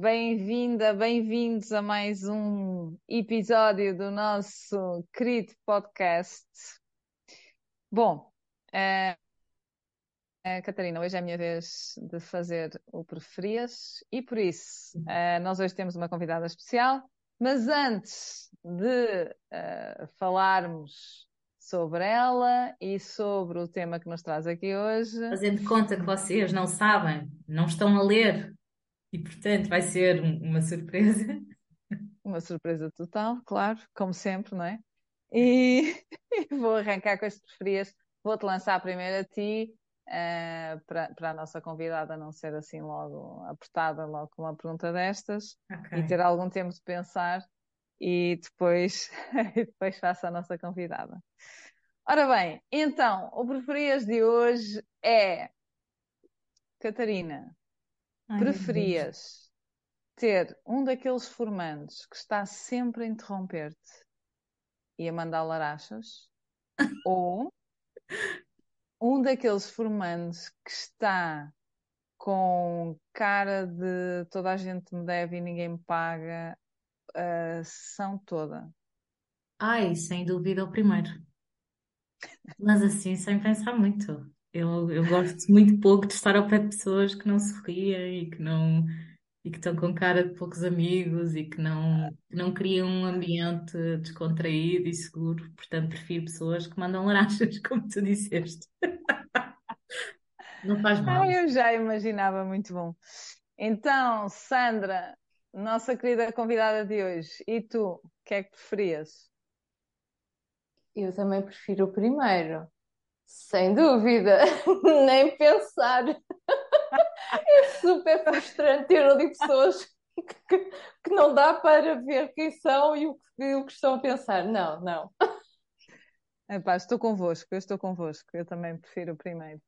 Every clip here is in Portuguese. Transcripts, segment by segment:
Bem-vinda, bem-vindos a mais um episódio do nosso querido podcast. Bom, eh, eh, Catarina, hoje é a minha vez de fazer o preferias e por isso eh, nós hoje temos uma convidada especial, mas antes de falarmos sobre ela e sobre o tema que nos traz aqui hoje, Fazendo conta que vocês não sabem, não estão a ler e, portanto, vai ser um- uma surpresa. uma surpresa total, claro, como sempre, não é? E vou arrancar com as preferias. Vou-te lançar primeiro a ti, eh, para, para a nossa convidada não ser assim logo apertada, logo com uma pergunta destas, e Ok. ter algum tempo de pensar, e depois, e depois faço a nossa convidada. Ora bem, então, o preferias de hoje é, Catarina, Ai, preferias ter um daqueles formandos que está sempre a interromper-te e a mandar larachas, ou um daqueles formandos que está com cara de toda a gente me deve e ninguém me paga a sessão toda. Ai, sem dúvida, o primeiro. Mas assim, sem pensar muito. Eu, eu gosto muito pouco de estar ao pé de pessoas que não se riem e que não e que estão com cara de poucos amigos e que não, não criam um ambiente descontraído e seguro. Portanto, prefiro pessoas que mandam larachas, como tu disseste. Não faz mal. Ah, eu já imaginava, muito bom. Então, Sandra, nossa querida convidada de hoje, e tu, o que é que preferias? Eu também prefiro o primeiro, sem dúvida, nem pensar. É super frustrante ter ali pessoas que, que não dá para ver quem são e o que, o que estão a pensar. Não, não. Epá, estou convosco, eu estou convosco, eu também prefiro o primeiro.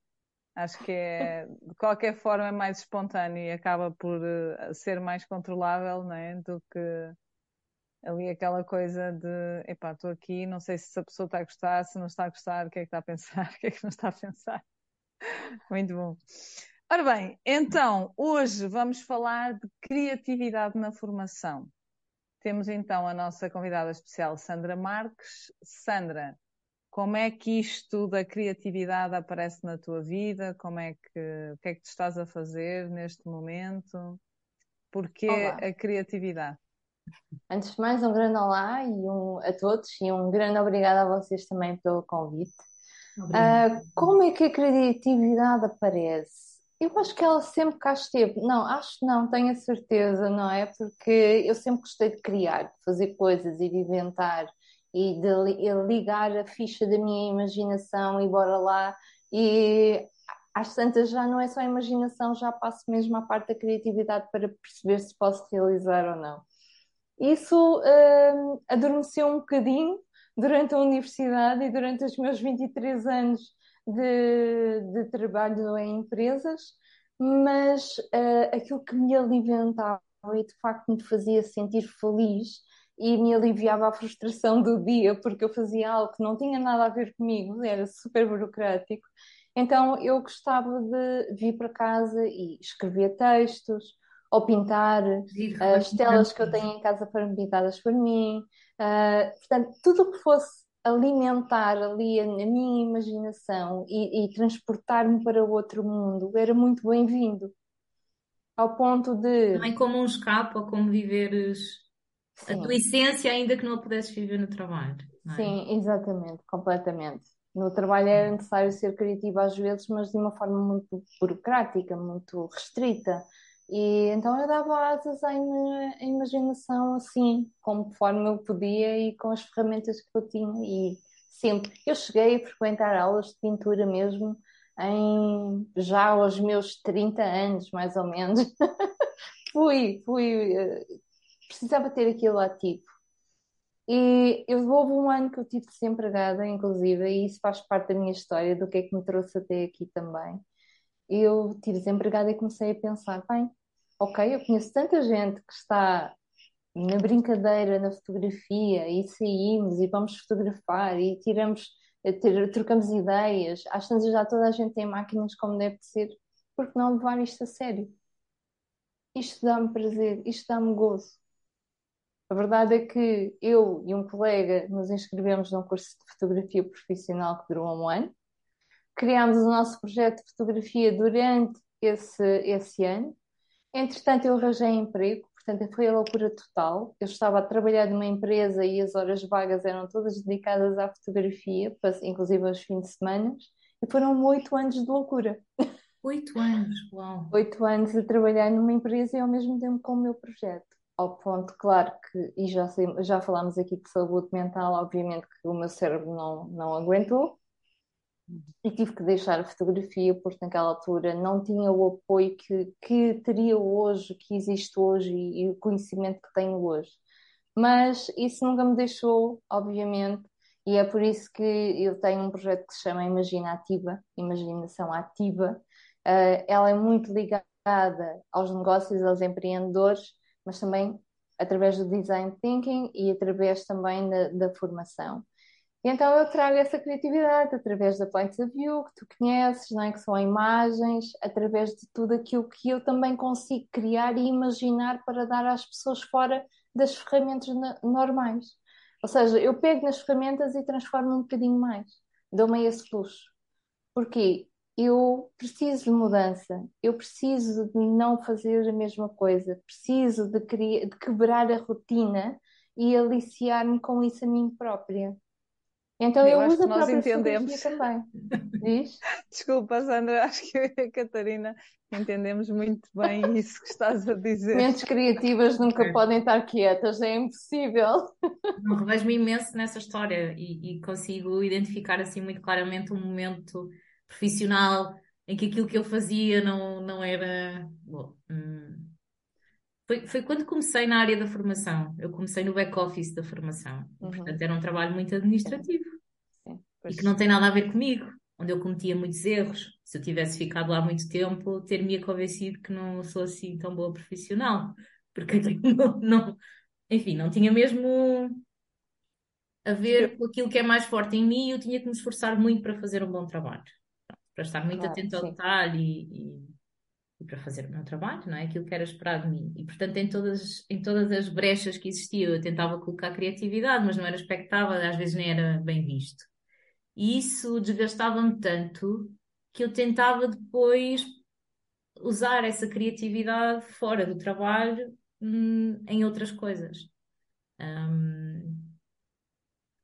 Acho que é, de qualquer forma, é mais espontâneo e acaba por eh, ser mais controlável, não é? Do que ali aquela coisa de, epá, estou aqui, não sei se a pessoa está a gostar, se não está a gostar, o que é que está a pensar, o que é que não está a pensar. Muito bom. Ora bem, então, hoje vamos falar de criatividade na formação. Temos então a nossa convidada especial, Sandra Marques. Sandra, como é que isto da criatividade aparece na tua vida? Como é que, o que é que tu estás a fazer neste momento? Porquê Olá. a criatividade? Antes de mais, um grande olá e um, a todos e um grande obrigada a vocês também pelo convite. Ah, como é que a criatividade aparece? Eu acho que ela sempre cá esteve. Não, acho que não, tenho a certeza, não é? Porque eu sempre gostei de criar, de fazer coisas e de inventar e de li- ligar a ficha da minha imaginação e bora lá. E às tantas já não é só a imaginação, já passo mesmo à parte da criatividade para perceber se posso realizar ou não. Isso hum, adormeceu um bocadinho durante a universidade e durante os meus 23 anos de, de trabalho em empresas, mas uh, aquilo que me alimentava e de facto me fazia sentir feliz e me aliviava a frustração do dia, porque eu fazia algo que não tinha nada a ver comigo, era super burocrático. Então eu gostava de vir para casa e escrever textos ou pintar Giro, as telas que eu tenho em casa foram pintadas por mim. Uh, portanto, tudo o que fosse alimentar ali a, minha imaginação e, e transportar-me para outro mundo era muito bem-vindo. Ao ponto de, Também como um escape ou como viveres a tua sim, essência, ainda que não a pudesses viver no trabalho, é? sim, exatamente, completamente. No trabalho era necessário ser criativa às vezes, mas de uma forma muito burocrática, muito restrita. E então eu dava asas à à imaginação assim, conforme eu podia e com as ferramentas que eu tinha. E sempre. Eu cheguei a frequentar aulas de pintura mesmo em já aos meus 30 anos, mais ou menos. Fui, fui, eh, precisava ter aquilo ativo. E eu houve um ano que eu tive desempregada, inclusive, e isso faz parte da minha história, do que é que me trouxe até aqui também. Eu tive desempregada e comecei a pensar, bem, ok, eu conheço tanta gente que está na brincadeira, na fotografia, e saímos e vamos fotografar e tiramos, eh, ter- trocamos ideias. Às tantas já toda a gente tem máquinas como deve de ser, porque não levar isto a sério? isto dá-me prazer, isto dá-me gozo. A verdade é que eu e um colega nos inscrevemos num curso de fotografia profissional que durou um ano. Criámos o nosso projeto de fotografia durante esse, esse ano. Entretanto, eu arranjei emprego, portanto, foi a loucura total. Eu estava a trabalhar numa empresa e as horas vagas eram todas dedicadas à fotografia, inclusive aos fins de semana, e foram oito anos de loucura. Oito anos, uau! Oito anos a trabalhar numa empresa e ao mesmo tempo com o meu projeto. Ao ponto, claro que, e já, já falámos aqui de saúde mental, obviamente que o meu cérebro não, não aguentou e tive que deixar a fotografia porque naquela altura não tinha o apoio que, que teria hoje, que existe hoje e, e o conhecimento que tenho hoje. Mas isso nunca me deixou, obviamente, e é por isso que eu tenho um projeto que se chama Imagina Ativa, Imaginação Ativa, Uh, ela é muito ligada aos negócios, aos empreendedores, mas também através do design thinking e através também da, da formação. E então eu trago essa criatividade através da Points of View, que tu conheces, não é? que são imagens, através de tudo aquilo que eu também consigo criar e imaginar para dar às pessoas fora das ferramentas normais. Ou seja, eu pego nas ferramentas e transformo um bocadinho mais, dou-me esse luxo. Porquê? eu preciso de mudança, eu preciso de não fazer a mesma coisa, preciso de, criar, de quebrar a rotina e aliciar-me com isso a mim própria. Então eu, eu uso a nós própria entendemos. também. Diz? Desculpa, Sandra, acho que eu e a Catarina entendemos muito bem isso que estás a dizer. Mentes criativas nunca é. podem estar quietas, é impossível. Revejo-me imenso nessa história e, e consigo identificar assim muito claramente um momento profissional em que aquilo que eu fazia não, não era. Bom, hum, foi, foi quando comecei na área da formação. Eu comecei no back-office da formação. Uhum. Portanto, era um trabalho muito administrativo. Sim. E que não tem nada a ver comigo, onde eu cometia muitos erros. Se eu tivesse ficado lá muito tempo, ter-me convencido que não sou assim tão boa profissional. Porque não, não, enfim, não tinha mesmo a ver com aquilo que é mais forte em mim, eu tinha que me esforçar muito para fazer um bom trabalho para estar muito claro, atento ao detalhe e, e, e, para fazer o meu trabalho, não é? Aquilo que era esperado de mim. E, portanto, em todas, em todas as brechas que existiam, eu tentava colocar criatividade, mas não era expectável, às vezes nem era bem visto. E isso desgastava-me tanto que eu tentava depois usar essa criatividade fora do trabalho hum, em outras coisas. Um,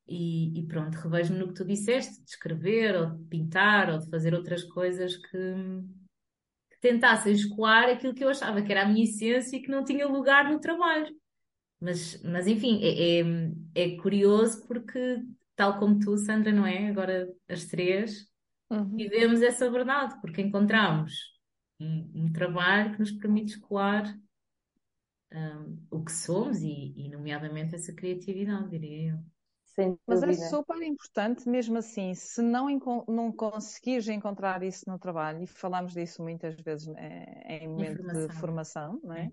e, e pronto, revejo-me no que tu disseste, de escrever, ou de pintar, ou de fazer outras coisas que tentassem escoar aquilo que eu achava que era a minha essência e que não tinha lugar no trabalho. Mas, mas enfim, é, é, é curioso porque, tal como tu, Sandra, não é? Agora as três, uhum. vivemos essa verdade, porque encontramos um, um trabalho que nos permite escoar um, o que somos e, e, nomeadamente, essa criatividade, diria eu. Sem Mas é super importante, mesmo assim, se não, não conseguires encontrar isso no trabalho, e falamos disso muitas vezes né, em momento de formação, não é?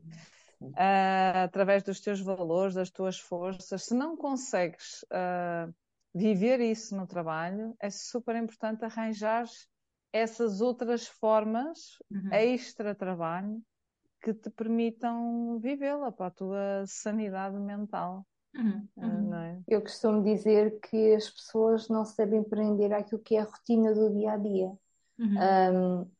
Uh, através dos teus valores, das tuas forças, se não consegues uh, viver isso no trabalho, é super importante arranjar essas outras formas uhum. extra trabalho que te permitam vivê-la para a tua sanidade mental. Uhum, ah, uhum. É? Eu costumo dizer que as pessoas não sabem prender aquilo que é a rotina do dia a dia. Uhum. Um,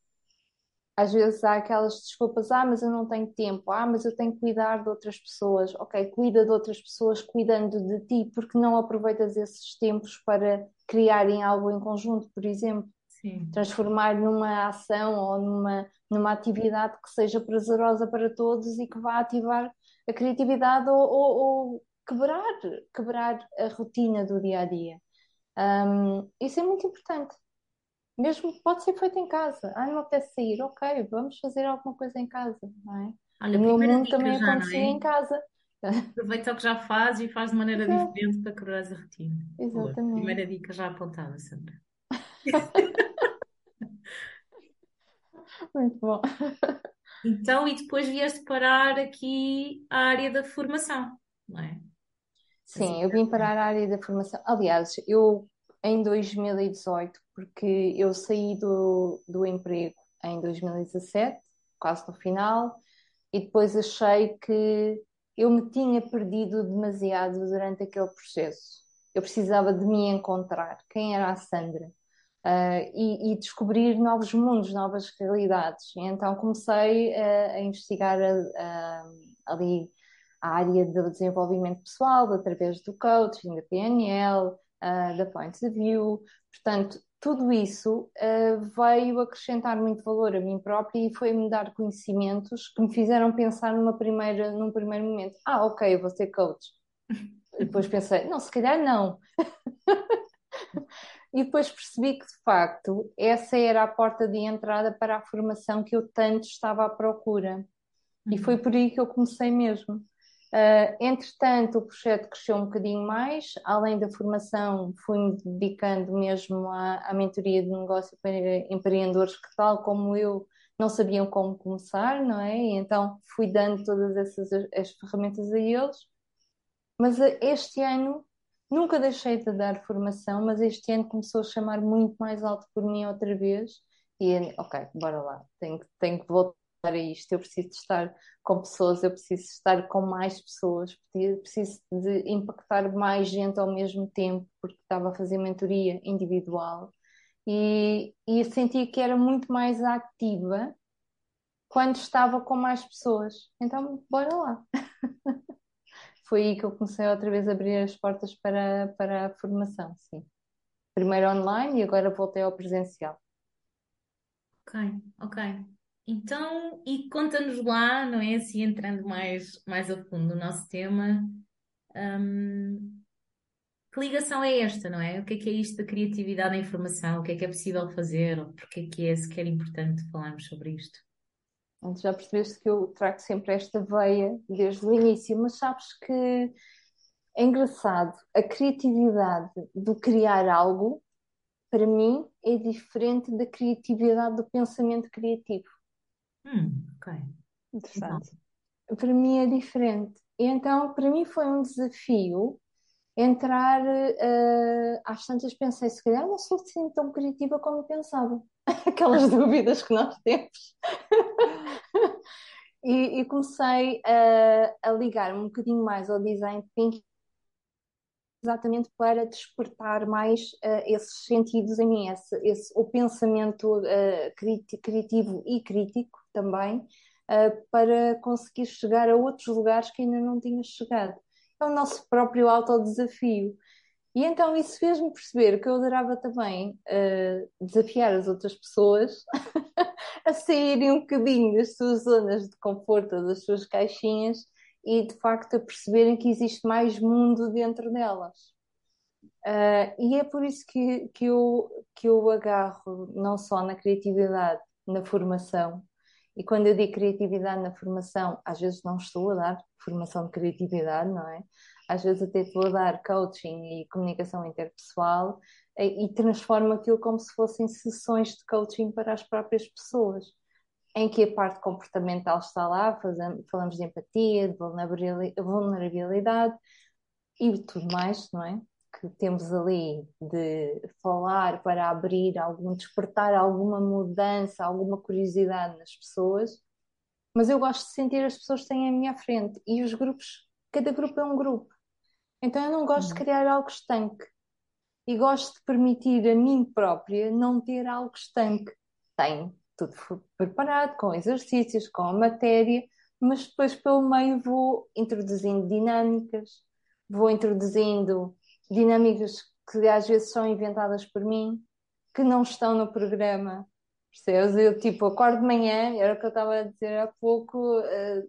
às vezes há aquelas desculpas, ah, mas eu não tenho tempo, ah, mas eu tenho que cuidar de outras pessoas. Ok, cuida de outras pessoas cuidando de ti, porque não aproveitas esses tempos para criarem algo em conjunto, por exemplo. Sim. Transformar numa ação ou numa, numa atividade que seja prazerosa para todos e que vá ativar a criatividade ou, ou, ou quebrar, quebrar a rotina do dia a dia. Um, isso é muito importante. Mesmo pode ser feito em casa. Ah, não apetece sair, ok, vamos fazer alguma coisa em casa, não é? Olha, o meu mundo também já, acontecia é? em casa. Aproveita o que já faz e faz de maneira Exato. diferente para quebrar a rotina. Exatamente. Boa. Primeira dica já apontada, Sandra. Muito bom. Então, e depois vieste parar aqui a área da formação, não é? Sim, eu vim para a área da formação. Aliás, eu em 2018, porque eu saí do, do emprego em 2017, quase no final, e depois achei que eu me tinha perdido demasiado durante aquele processo. Eu precisava de me encontrar, quem era a Sandra, uh, e, e, descobrir novos mundos, novas realidades. E então comecei uh, a investigar ali a área do desenvolvimento pessoal através do coaching, da PNL, uh, da Points of View. Portanto, tudo isso uh, veio acrescentar muito valor a mim própria e foi-me dar conhecimentos que me fizeram pensar numa primeira, num primeiro momento: ah, ok, vou ser coach. E depois pensei: não, se calhar não. e depois percebi que, de facto, essa era a porta de entrada para a formação que eu tanto estava à procura. E foi uhum. por aí que eu comecei mesmo. Uh, entretanto, o projeto cresceu um bocadinho mais, além da formação, fui-me dedicando mesmo à, à mentoria de negócio para empreendedores que, tal como eu, não sabiam como começar, não é? E então fui dando todas essas as ferramentas a eles. Mas ah, este ano, nunca deixei de dar formação, mas este ano começou a chamar muito mais alto por mim outra vez. E, ok, bora lá, tenho, tenho que voltar a isto, eu preciso de estar com pessoas, eu preciso estar com mais pessoas, preciso de impactar mais gente ao mesmo tempo, porque estava a fazer mentoria individual e, e senti que era muito mais ativa quando estava com mais pessoas. Então, bora lá. Foi aí que eu comecei outra vez a abrir as portas para, para a formação, sim. Primeiro online e agora voltei ao presencial. Ok, ok. Então, e conta-nos lá, não é? Assim, entrando mais, mais a fundo no nosso tema, hum, que ligação é esta, não é? O que é que é isto da criatividade da informação? O que é que é possível fazer? Ou porque é que é sequer importante falarmos sobre isto? Já percebeste que eu trago sempre esta veia desde o início, mas sabes que é engraçado, a criatividade do criar algo, para mim, é diferente da criatividade do pensamento criativo. Hum, ok. Interessante. Então, para mim é diferente. E então, para mim foi um desafio entrar. Uh, às tantas pensei, se calhar não sou assim tão criativa como pensava. Aquelas dúvidas que nós temos. e, e, comecei a, a ligar um bocadinho mais ao design thinking exatamente para despertar mais uh, esses sentidos em mim, esse, esse o pensamento uh, criativo e crítico também, uh, para conseguir chegar a outros lugares que ainda não tinha chegado. É o nosso próprio autodesafio. E então isso fez-me perceber que eu adorava também desafiar as outras pessoas a saírem um bocadinho das suas zonas de conforto, das suas caixinhas e de facto a perceberem que existe mais mundo dentro delas. Uh, e é por isso que, que, eu, que eu agarro não só na criatividade, na formação, e quando eu digo criatividade na formação, às vezes não estou a dar formação de criatividade, não é? Às vezes até estou a dar coaching e comunicação interpessoal e, e transformo aquilo como se fossem sessões de coaching para as próprias pessoas em que a parte comportamental está lá, fazemos, falamos de empatia, de vulnerabilidade e tudo mais, não é? Que temos ali de falar para abrir algum, despertar alguma mudança, alguma curiosidade nas pessoas, mas eu gosto de sentir as pessoas que têm à minha frente e os grupos, cada grupo é um grupo. Então eu não gosto de uhum. criar algo estanque e gosto de permitir a mim própria não ter algo estanque. Tenho tudo preparado, com exercícios, com a matéria, mas depois pelo meio vou introduzindo dinâmicas, vou introduzindo dinâmicas que às vezes são inventadas por mim, que não estão no programa. Percebes? Eu tipo acordo de manhã, era o que eu estava a dizer há pouco, uh,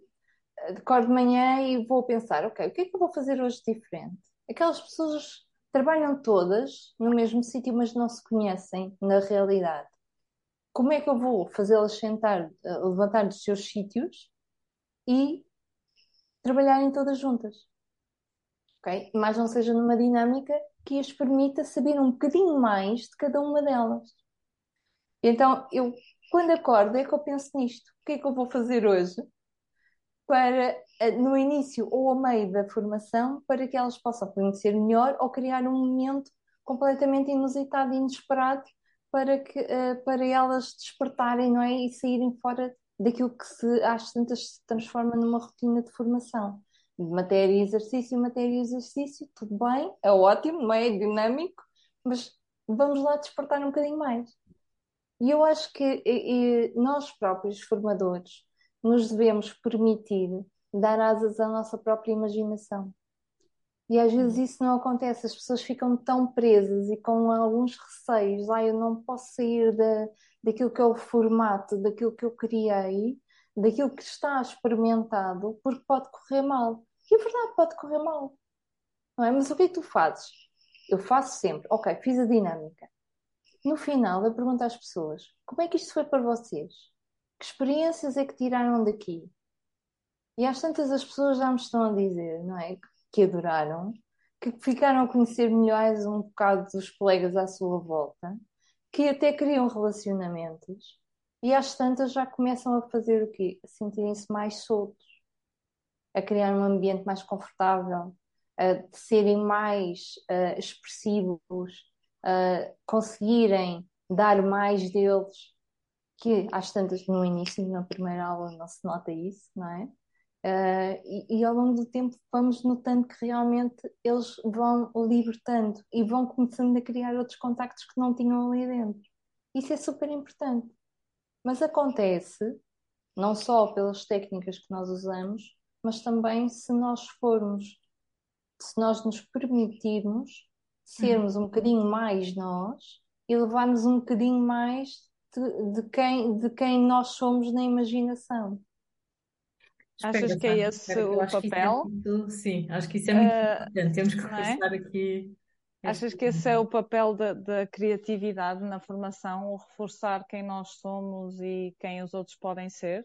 acordo de manhã e vou pensar, ok, o que é que eu vou fazer hoje diferente? Aquelas pessoas trabalham todas no mesmo sítio, mas não se conhecem na realidade como é que eu vou fazê-las sentar, eh, levantar dos seus sítios e trabalharem todas juntas? Ok? Mas não seja numa dinâmica que as permita saber um bocadinho mais de cada uma delas. Então, eu, quando acordo, é que eu penso nisto. O que é que eu vou fazer hoje para, eh, no início ou a meio da formação, para que elas possam conhecer melhor ou criar um momento completamente inusitado e inesperado para, que, uh, para elas despertarem não é? e saírem fora daquilo que se às tantas se transforma numa rotina de formação. Matéria e exercício, matéria e exercício, tudo bem, é ótimo, não é? É dinâmico, mas vamos lá despertar um bocadinho mais. E eu acho que e, e nós próprios, formadores, nos devemos permitir dar asas à nossa própria imaginação. E às vezes isso não acontece, as pessoas ficam tão presas e com alguns receios, ah, eu não posso sair da, daquilo que é o formato, daquilo que eu criei, daquilo que está experimentado, porque pode correr mal. E é verdade, pode correr mal. Não é? Mas o que é que tu fazes? Eu faço sempre, ok, fiz a dinâmica. No final, eu pergunto às pessoas: como é que isto foi para vocês? Que experiências é que tiraram daqui? E às tantas as pessoas já me estão a dizer, não é? Que adoraram, que ficaram a conhecer melhores um bocado dos colegas à sua volta, que até criam relacionamentos e às tantas já começam a fazer o quê? A sentirem-se mais soltos, a criar um ambiente mais confortável, a serem mais uh, expressivos, a conseguirem dar mais deles, que às tantas no início, na primeira aula, não se nota isso, não é? Uh, e, e, ao longo do tempo vamos notando que realmente eles vão libertando e vão começando a criar outros contactos que não tinham ali dentro. Isso é super importante. Mas acontece não só pelas técnicas que nós usamos, mas também se nós formos, se nós nos permitirmos sermos um bocadinho mais nós e levarmos um bocadinho mais de, de quem, de quem nós somos na imaginação. Achas que é esse o é papel? É muito, sim, acho que isso é muito uh, importante. Temos que reforçar é? aqui. Achas que esse é o papel da, da, criatividade na formação, o reforçar quem nós somos e quem os outros podem ser?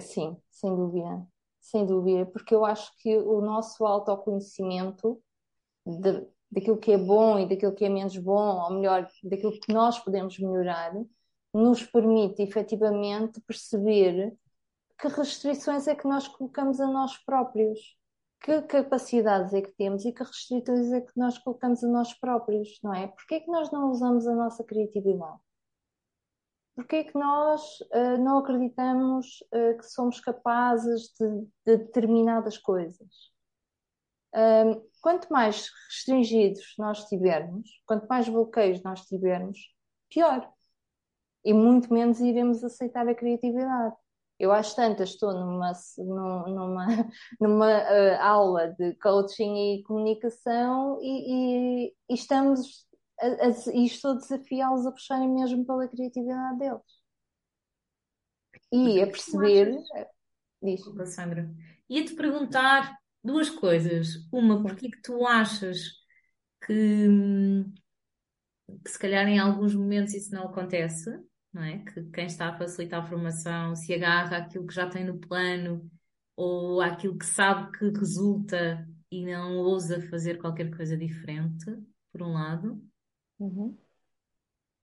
Sim, sem dúvida. Sem dúvida, porque eu acho que o nosso autoconhecimento de, daquilo que é bom e daquilo que é menos bom, ou melhor, daquilo que nós podemos melhorar, nos permite efetivamente perceber que restrições é que nós colocamos a nós próprios, que capacidades é que temos e que restrições é que nós colocamos a nós próprios, não é? Porquê é que nós não usamos a nossa criatividade? Porquê é que nós uh, não acreditamos uh, que somos capazes de, de determinadas coisas? Quanto mais restringidos nós tivermos, quanto mais bloqueios nós tivermos, pior. E muito menos iremos aceitar a criatividade. Eu às tantas estou numa, numa, numa uh, aula de coaching e comunicação e, e, e estamos a, a, e estou a desafiá-los a puxarem mesmo pela criatividade deles. E a perceber. Diz. Sandra. Ia-te perguntar duas coisas. Uma, porque que tu achas que, que se calhar em alguns momentos isso não acontece? não é? Que quem está a facilitar a formação se agarra àquilo que já tem no plano ou àquilo que sabe que resulta e não ousa fazer qualquer coisa diferente, por um lado. Uhum.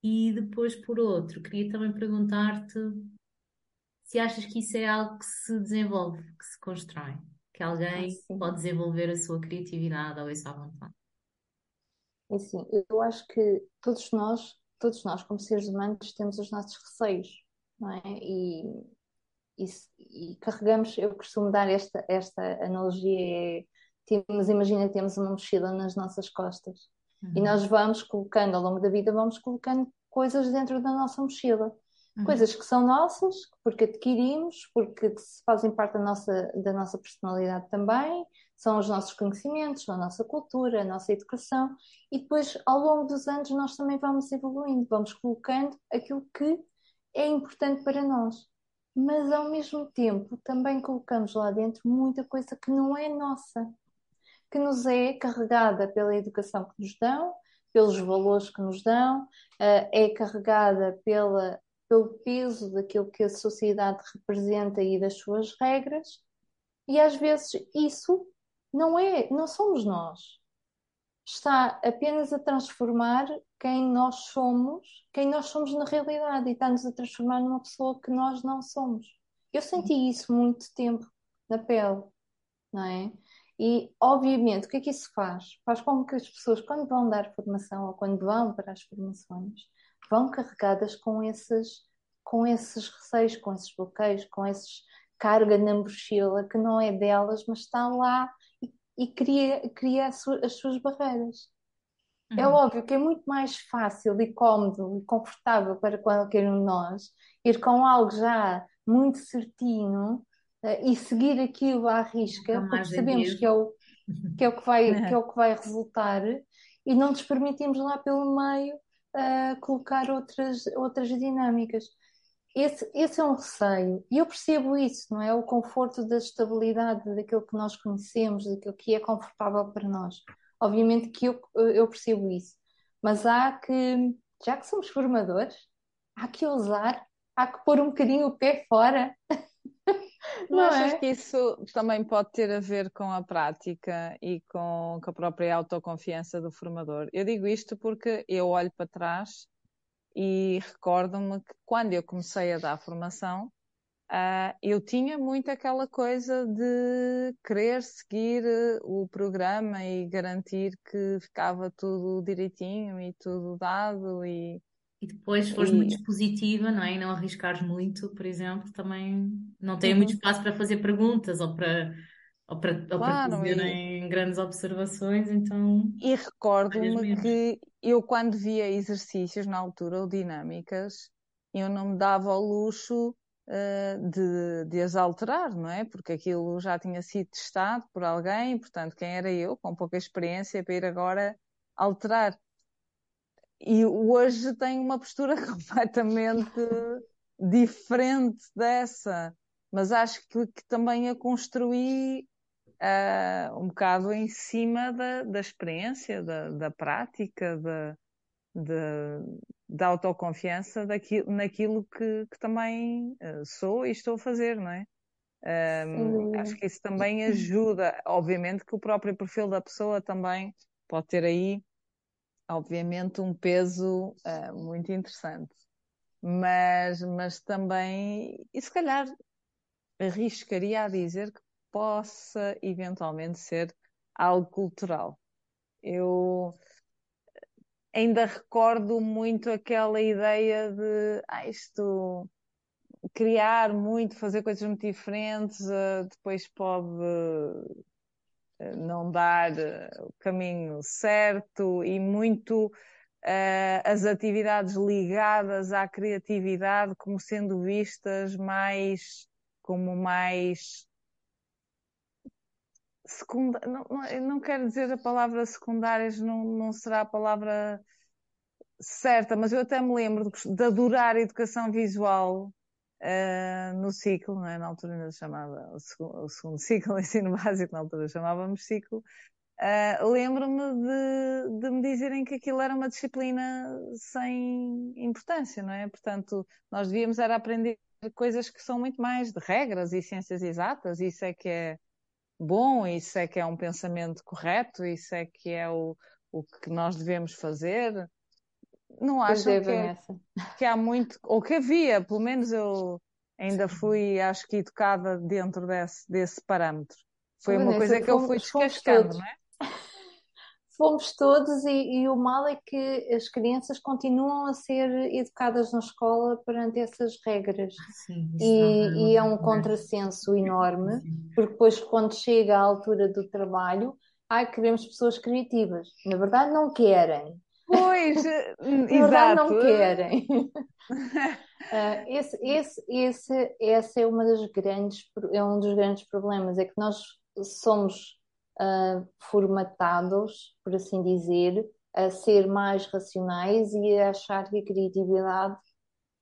E depois, por outro, queria também perguntar-te se achas que isso é algo que se desenvolve, que se constrói, que alguém ah, pode desenvolver a sua criatividade ou isso à vontade. É assim, eu acho que todos nós todos nós, como seres humanos, temos os nossos receios, não é? E, e, e carregamos, eu costumo dar esta, esta analogia, é, temos, imagina temos uma mochila nas nossas costas uhum. e nós vamos colocando, ao longo da vida, vamos colocando coisas dentro da nossa mochila. Uhum. Coisas que são nossas, porque adquirimos, porque fazem parte da nossa, da nossa personalidade também, são os nossos conhecimentos, a nossa cultura, a nossa educação, e depois, ao longo dos anos, nós também vamos evoluindo, vamos colocando aquilo que é importante para nós. Mas, ao mesmo tempo, também colocamos lá dentro muita coisa que não é nossa, que nos é carregada pela educação que nos dão, pelos valores que nos dão, eh, é carregada pela, pelo peso daquilo que a sociedade representa e das suas regras, e às vezes isso não é, não somos nós. Está apenas a transformar quem nós somos, quem nós somos na realidade, e está-nos a transformar numa pessoa que nós não somos. Eu senti isso muito tempo na pele, não é? E, obviamente, o que é que isso faz? Faz com que as pessoas, quando vão dar formação ou quando vão para as formações, vão carregadas com esses, com esses receios, com esses bloqueios, com esses carga na mochila que não é delas, mas está lá e, e cria, cria as, suas, as suas barreiras. É Uhum. óbvio que é muito mais fácil e cómodo e confortável para qualquer um de nós ir com algo já muito certinho e seguir aquilo à risca, porque é sabemos que é o, que é o que vai, que é o que vai resultar e não nos permitimos lá pelo meio eh, colocar outras, outras dinâmicas. Esse, esse é um receio, e eu percebo isso, não é? O conforto da estabilidade daquilo que nós conhecemos, daquilo que é confortável para nós. Obviamente que eu, eu percebo isso, mas há que, já que somos formadores, há que ousar, há que pôr um bocadinho o pé fora, Não não achas é? que isso também pode ter a ver com a prática e com, com a própria autoconfiança do formador? Eu digo isto porque eu olho para trás e recordo-me que quando eu comecei a dar formação, ah, eu tinha muito aquela coisa de querer seguir eh, o programa e garantir que ficava tudo direitinho e tudo dado e, E depois, se fores muito e dispositiva, não é? E não arriscares muito, por exemplo, também não tem muito Uhum, espaço para fazer perguntas ou para, ou para, ou para claro, e, fazerem grandes observações, então e recordo-me que eu quando via exercícios na altura ou dinâmicas, eu não me dava ao luxo eh, de, de as alterar, não é? Porque aquilo já tinha sido testado por alguém, portanto, quem era eu, com pouca experiência, para ir agora alterar. E hoje tenho uma postura completamente diferente dessa, mas acho que, que também a construí ah, um bocado em cima da, da experiência, da, da prática, da, da, da autoconfiança daquilo, naquilo que, que também ah, sou e estou a fazer, não é? Ahm, acho que isso também ajuda. Obviamente que o próprio perfil da pessoa também pode ter aí, obviamente, um peso ah, muito interessante. Mas, mas também, e se calhar arriscaria a dizer que possa eventualmente ser algo cultural. Eu ainda recordo muito aquela ideia de ah, isto criar muito, fazer coisas muito diferentes, uh, depois pode uh, não dar uh, o caminho certo e muito as atividades ligadas à criatividade como sendo vistas mais como mais secunda... não, não, não quero dizer a palavra secundárias, não, não será a palavra certa, mas eu até me lembro de adorar a educação visual uh, no ciclo, não é? na altura ainda chamava o o segundo ciclo, o ensino básico, na altura chamávamos ciclo. Uh, Lembro-me de, de me dizerem que aquilo era uma disciplina sem importância, não é? Portanto, nós devíamos era aprender coisas que são muito mais de regras e ciências exatas, isso é que é bom, isso é que é um pensamento correto, isso é que é o, o que nós devemos fazer. Não é, acham que, é, que há muito, ou que havia, pelo menos eu ainda fui, acho que, educada dentro desse, desse parâmetro. Foi uma Vanessa, coisa que eu fomos, fui fomos descascando, não é? Fomos todos, e, e o mal é que as crianças continuam a ser educadas na escola perante essas regras. Sim, E, dava e é um contrassenso enorme, porque depois, quando chega à altura do trabalho, ai, queremos pessoas criativas. Na verdade, não querem. Pois, eh, verdade, não exato. querem. Ah, esse, esse, esse, esse é uma das grandes, é um dos grandes problemas, é que nós somos ah, formatados, por assim dizer, a ser mais racionais e a achar que a criatividade,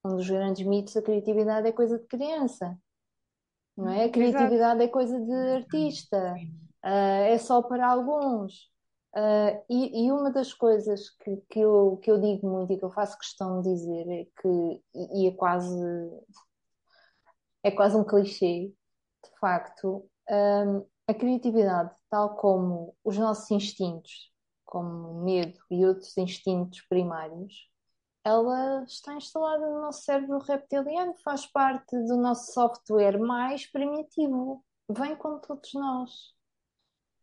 um dos grandes mitos, a criatividade é coisa de criança, não é? A Exato. criatividade é coisa de artista, ah, é só para alguns. Ah, e, e uma das coisas que, que eu, que eu digo muito e que eu faço questão de dizer é que, e, e é quase, é quase um clichê, de facto, hum, a criatividade, tal como os nossos instintos, como medo e outros instintos primários, ela está instalada no nosso cérebro reptiliano, faz parte do nosso software mais primitivo, vem com todos nós.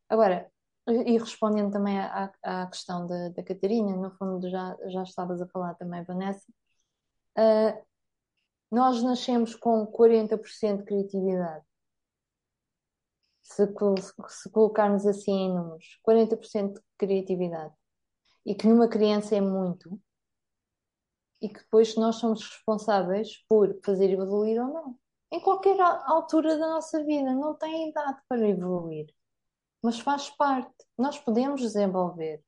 Agora, e respondendo também à, à questão da, da Catarina, no fundo já, já estavas a falar também, Vanessa, uh, Nós nascemos com 40% de criatividade. Se, se colocarmos assim em números, 40% de criatividade. E que numa criança é muito, e que depois nós somos responsáveis por fazer evoluir ou não. Em qualquer altura da nossa vida, não tem idade para evoluir, mas faz parte. Nós podemos desenvolver.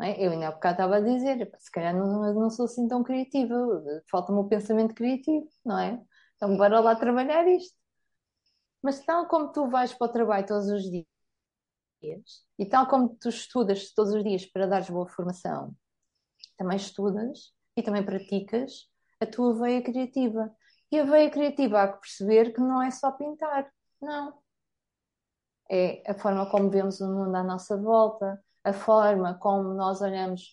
É? Eu ainda há bocado estava a dizer, se calhar não, não sou assim tão criativa, falta-me o pensamento criativo, não é? Então bora lá trabalhar isto. Mas tal como tu vais para o trabalho todos os dias, e tal como tu estudas todos os dias para dares boa formação, também estudas e também praticas a tua veia criativa. E a veia criativa há que perceber que não é só pintar, não. É a forma como vemos o mundo à nossa volta, a forma como nós olhamos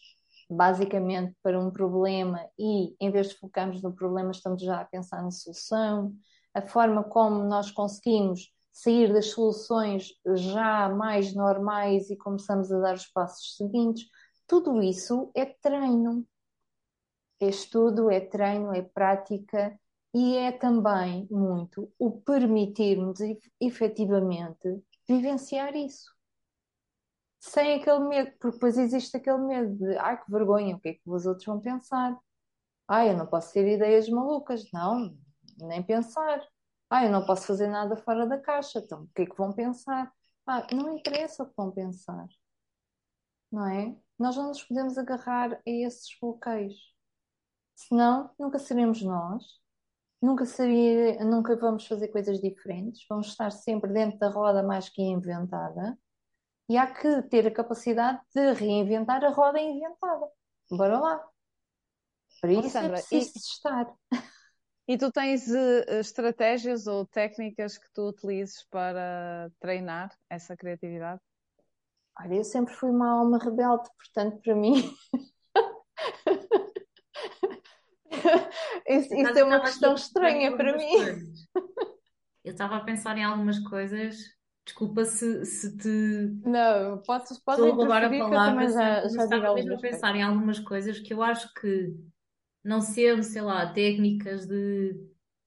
basicamente para um problema e, em vez de focarmos no problema, estamos já a pensar na solução, a forma como nós conseguimos sair das soluções já mais normais e começamos a dar os passos seguintes, tudo isso é treino. É estudo, é treino, é prática e é também muito o permitirmos efetivamente vivenciar isso sem aquele medo, porque depois existe aquele medo de ai que vergonha, o que é que os outros vão pensar? Ai, eu não posso ter ideias malucas, não, nem pensar. Ai, eu não posso fazer nada fora da caixa, então o que é que vão pensar? Ah, não interessa o que vão pensar, não é? Nós não nos podemos agarrar a esses bloqueios, senão nunca seremos nós, nunca seria, nunca vamos fazer coisas diferentes, vamos estar sempre dentro da roda mais que inventada e há que ter a capacidade de reinventar a roda inventada. Bora lá. Para isso é Sandra, é preciso e, estar. E tu tens uh, estratégias ou técnicas que tu utilizes para treinar essa criatividade? Olha, eu sempre fui uma alma rebelde, portanto, para mim. isso, isso é uma questão estranha para mim. Eu estava a pensar em algumas coisas Desculpa se, se te. Não, posso, posso Estou a roubar a palavra, já, já estava mesmo a pensar em algumas coisas que eu acho que, não sendo, sei lá, técnicas de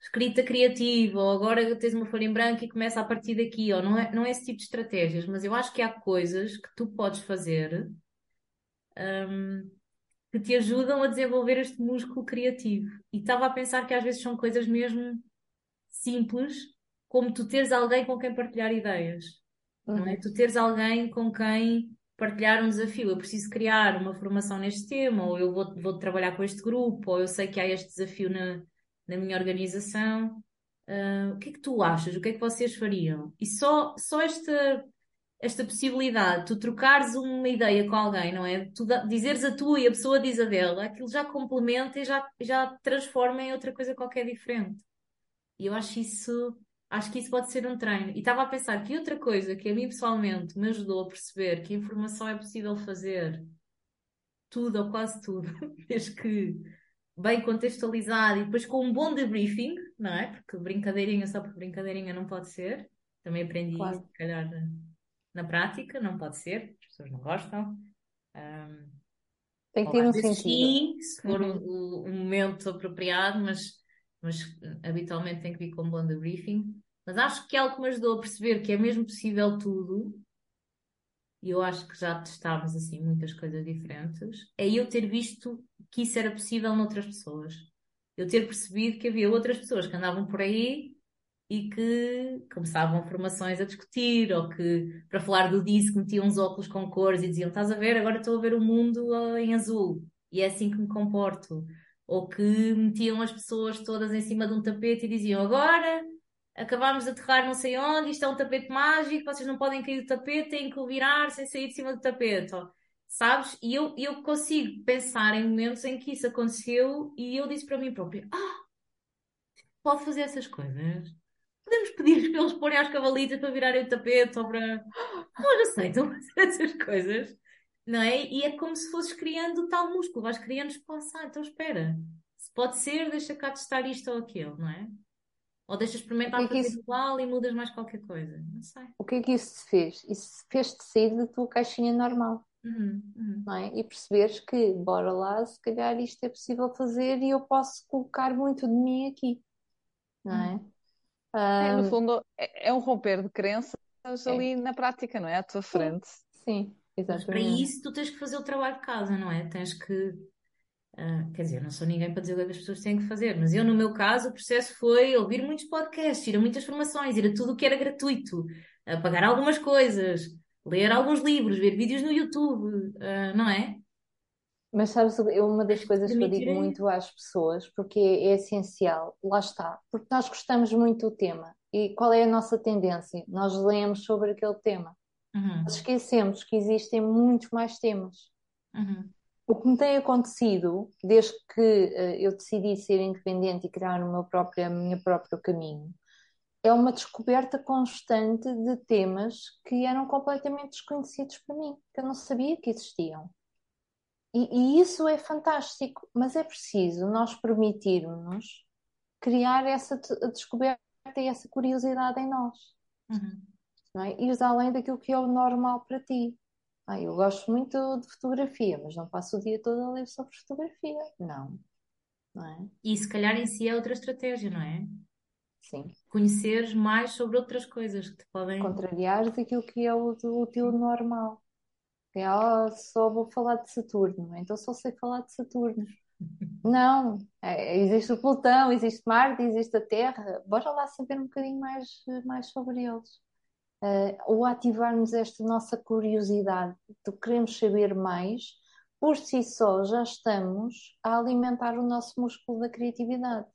escrita criativa, ou agora tens uma folha em branco e começa a partir daqui, ou não é, não é esse tipo de estratégias, mas eu acho que há coisas que tu podes fazer um, que te ajudam a desenvolver este músculo criativo. E estava a pensar que às vezes são coisas mesmo simples como tu teres alguém com quem partilhar ideias. Uhum. Não é? Uhum. Tu teres alguém com quem partilhar um desafio. Eu preciso criar uma formação neste tema, ou eu vou, vou trabalhar com este grupo, ou eu sei que há este desafio na, na minha organização. Uh, o que é que tu achas? O que é que vocês fariam? E só, só esta, esta possibilidade, tu trocares uma ideia com alguém, não é? Tu dizeres a tua e a pessoa diz a dela, aquilo já complementa e já, já transforma em outra coisa qualquer diferente. E eu acho isso Acho que isso pode ser um treino. E estava a pensar que outra coisa que a mim pessoalmente me ajudou a perceber que a informação é possível fazer tudo ou quase tudo, desde que bem contextualizado e depois com um bom debriefing, não é? Porque brincadeirinha só por brincadeirinha não pode ser. Também aprendi claro. isso, se calhar, na, prática, não pode ser, as pessoas não gostam. Um, Tem que ter um sentido. Sim, se for uhum. o, o, momento apropriado, mas, mas habitualmente tem que vir com um bom debriefing. Mas acho que é algo que me ajudou a perceber que é mesmo possível tudo, e eu acho que já testámos assim muitas coisas diferentes, é eu ter visto que isso era possível noutras pessoas. Eu ter percebido que havia outras pessoas que andavam por aí e que começavam formações a discutir, ou que para falar do disco metiam uns óculos com cores e diziam: Estás a ver, agora estou a ver o mundo ah, em azul e é assim que me comporto. Ou que metiam as pessoas todas em cima de um tapete e diziam: Agora acabámos de aterrar não sei onde, isto é um tapete mágico, vocês não podem cair do tapete, têm que virar sem sair de cima do tapete, sabes? E eu, eu consigo pensar em momentos em que isso aconteceu e eu disse para mim própria, ah, pode fazer essas coisas? Podemos pedir para eles porem às cavalitas para virarem o tapete ou para... Eles aceitam fazer essas coisas, não é? E é como se fosses criando tal músculo, vais criando espaço, ah, então espera, se pode ser, deixa cá testar isto ou aquilo, não é? Ou deixas experimentar que é que fazer isso... igual e mudas mais qualquer coisa? Não sei. O que é que isso fez? Isso fez-te sair da tua caixinha normal. Uhum, uhum. não é? E perceberes que, bora lá, se calhar isto é possível fazer e eu posso colocar muito de mim aqui, não é? É, no fundo, é, é um romper de crenças é, ali na prática, não é? À tua sim, frente. sim, Mas para exatamente. isso tu tens que fazer o trabalho de casa, não é? Tens que. ah, quer dizer, não sou ninguém para dizer o que é que as pessoas têm que fazer, mas eu, no meu caso, o processo foi ouvir muitos podcasts, ir a muitas formações, ir a tudo o que era gratuito, a pagar algumas coisas, ler alguns livros, ver vídeos no YouTube, ah, não é? Mas sabes, eu- uma das coisas que eu digo muito às pessoas, porque é, essencial, lá está, porque nós gostamos muito do tema. E qual é a nossa tendência? Nós lemos sobre aquele tema. Uhum, Nós esquecemos que existem muitos mais temas. uhum, O que me tem acontecido, desde que eh, eu decidi ser independente e criar o meu próprio, o meu próprio caminho, é uma descoberta constante de temas que eram completamente desconhecidos para mim, que eu não sabia que existiam. E, e isso é fantástico, mas é preciso nós permitirmos criar essa descoberta e essa curiosidade em nós, uhum. não é? Ires além daquilo que é o normal para ti. Ah, eu gosto muito de fotografia, mas não passo o dia todo a ler sobre fotografia. Não, não é? E se calhar em si é outra estratégia, não é? Sim. Conheceres mais sobre outras coisas que te podem. Contrariares aquilo que é o, o teu normal. É, ah, só vou falar de Saturno, então só sei falar de Saturno. Não, é, existe o Plutão, existe Marte, existe a Terra. Bora lá saber um bocadinho mais, mais sobre eles. Eh, ou ativarmos esta nossa curiosidade de queremos saber mais, por si só já estamos a alimentar o nosso músculo da criatividade.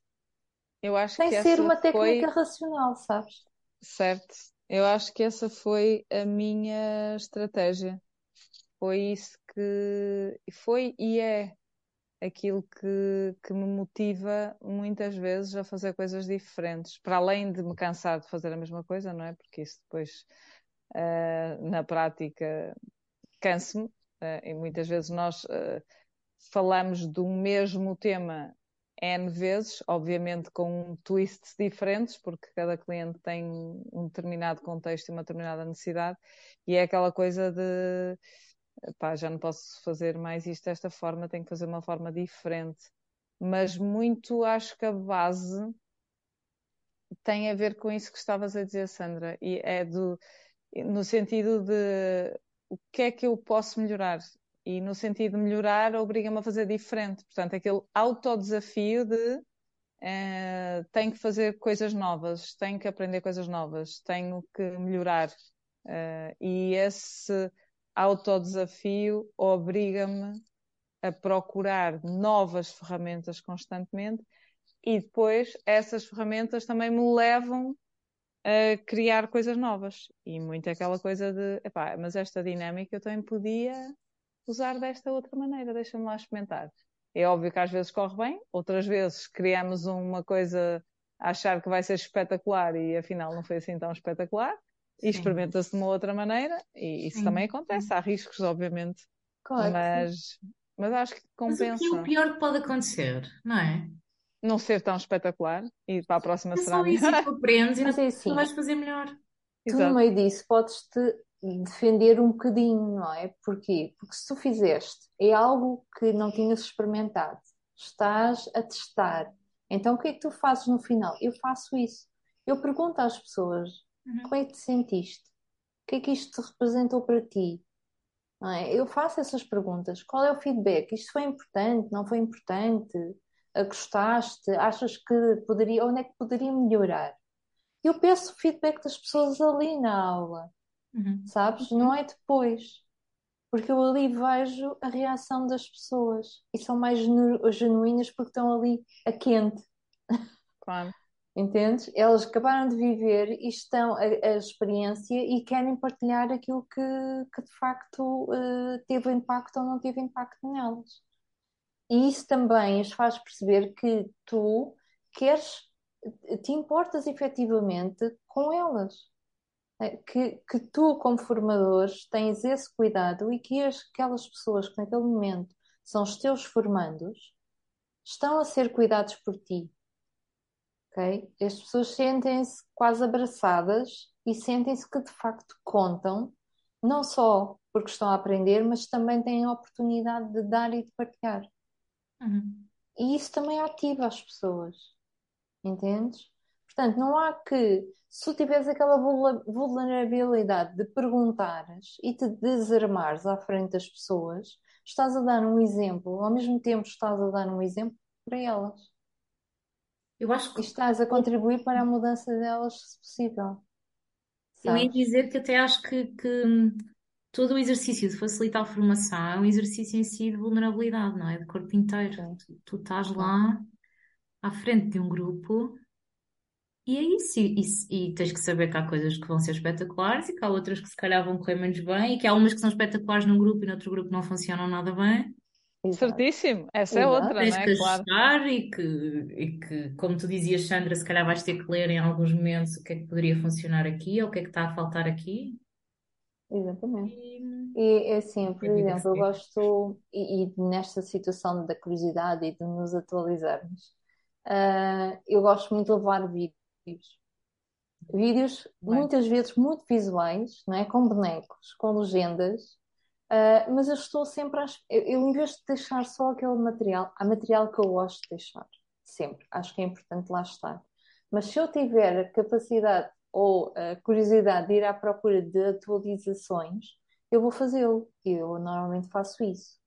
Eu acho Sem que ser uma técnica foi, racional, sabes? certo, eu acho que essa foi a minha estratégia. Foi isso que foi e é aquilo que, que me motiva muitas vezes a fazer coisas diferentes, para além de me cansar de fazer a mesma coisa, não é? Porque isso depois, ah, na prática, cansa-me, ah, e muitas vezes nós ah, falamos do mesmo tema N vezes, obviamente com twists diferentes, porque cada cliente tem um determinado contexto e uma determinada necessidade, e é aquela coisa de pá, já não posso fazer mais isto desta forma, tenho que fazer uma forma diferente. Mas muito acho que a base tem a ver com isso que estavas a dizer, Sandra, e é do, no sentido de o que é que eu posso melhorar? E no sentido de melhorar, obriga-me a fazer diferente. Portanto, aquele autodesafio de eh, tenho que fazer coisas novas, tenho que aprender coisas novas, tenho que melhorar. Eh, e esse autodesafio obriga-me a procurar novas ferramentas constantemente e depois essas ferramentas também me levam a criar coisas novas. E muito aquela coisa de, epá, mas esta dinâmica eu também podia usar desta outra maneira, deixa-me lá experimentar. É óbvio que às vezes corre bem, outras vezes criamos uma coisa a achar que vai ser espetacular e afinal não foi assim tão espetacular e experimenta-se de uma outra maneira e isso também acontece. Há riscos, obviamente, Claro que mas, mas acho que Mas o que é o compensa pior que pode acontecer, não é? não ser tão espetacular e para a próxima É será só isso e melhor. tu aprendes e Mas não é tu assim, vais fazer melhor. tu no meio disso podes-te defender um bocadinho, não é? Porquê? Porque se tu fizeste, é algo que não tinhas experimentado, estás a testar. Então o que é que tu fazes no final? Eu faço isso. Eu pergunto às pessoas, Uhum. como é que te sentiste? O que é que isto te representou para ti? É? Eu faço essas perguntas. Qual é o feedback? Isto foi importante? Não foi importante? Gostaste? Achas que poderia, onde é que poderia melhorar? Eu peço feedback das pessoas ali na aula, Uhum. sabes? Não é depois, porque eu ali vejo a reação das pessoas e são mais genu- genuínas porque estão ali a quente. Claro. Entendes? Elas acabaram de viver e estão a, a experiência e querem partilhar aquilo que, que de facto eh, teve impacto ou não teve impacto nelas. E isso também as faz perceber que tu queres, te importas efetivamente com elas. É, Que, que tu, como formadores, tens esse cuidado e que as- aquelas pessoas que naquele momento são os teus formandos estão a ser cuidados por ti. Ok? As pessoas sentem-se quase abraçadas e sentem-se que de facto contam, não só porque estão a aprender, mas também têm a oportunidade de dar e de partilhar. Uhum. E isso também ativa as pessoas, entendes? Portanto, não há que, se tu tiveres aquela vulnerabilidade de perguntares e te desarmares à frente das pessoas, estás a dar um exemplo, ao mesmo tempo estás a dar um exemplo para elas. Eu acho que E estás a contribuir para a mudança delas, se possível. eu ia Sabes? dizer que até acho que, que hum, todo o exercício de facilitar a formação é um exercício em si de vulnerabilidade, não é? De corpo inteiro. Tu, tu estás lá à frente de um grupo e é isso. E, e- e tens que saber que há coisas que vão ser espetaculares e que há outras que se calhar vão correr menos bem e que há umas que são espetaculares num grupo e no outro grupo não funcionam nada bem. Exato. Certíssimo, essa é Exato. outra, Tens não que é? Claro. ajustar e que, e que, como tu dizias, Sandra, se calhar vais ter que ler em alguns momentos o que é que poderia funcionar aqui ou o que é que está a faltar aqui. Exatamente. E E é assim, por exemplo, eu gosto, e, e nesta situação da curiosidade e de nos atualizarmos, ah, eu gosto muito de levar vídeos. Vídeos Bem, muitas vezes muito visuais, não é? Com bonecos, com legendas, ah, mas eu estou sempre a, eu, eu, em vez de deixar só aquele material, há material que eu gosto de deixar, sempre. Acho que é importante lá estar. Mas se eu tiver a capacidade ou a curiosidade de ir à procura de atualizações, eu vou fazê-lo. Eu normalmente faço isso.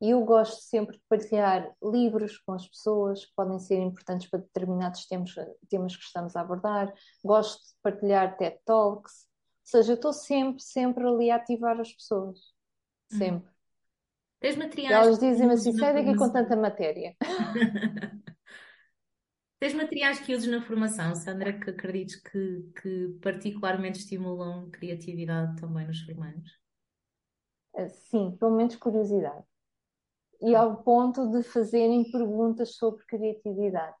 E eu gosto sempre de partilhar livros com as pessoas que podem ser importantes para determinados temas, temas que estamos a abordar. Gosto de partilhar TED Talks. Ou seja, eu estou sempre, sempre ali a ativar as pessoas. Sempre. Tens E materiais elas que dizem-me uses assim, na sai daqui com formação? tanta matéria. Tens materiais que uses na formação, Sandra, que acredites que, que particularmente estimulam criatividade também nos formandos? Ah, Sim, pelo menos curiosidade. E ao ponto de fazerem perguntas sobre criatividade.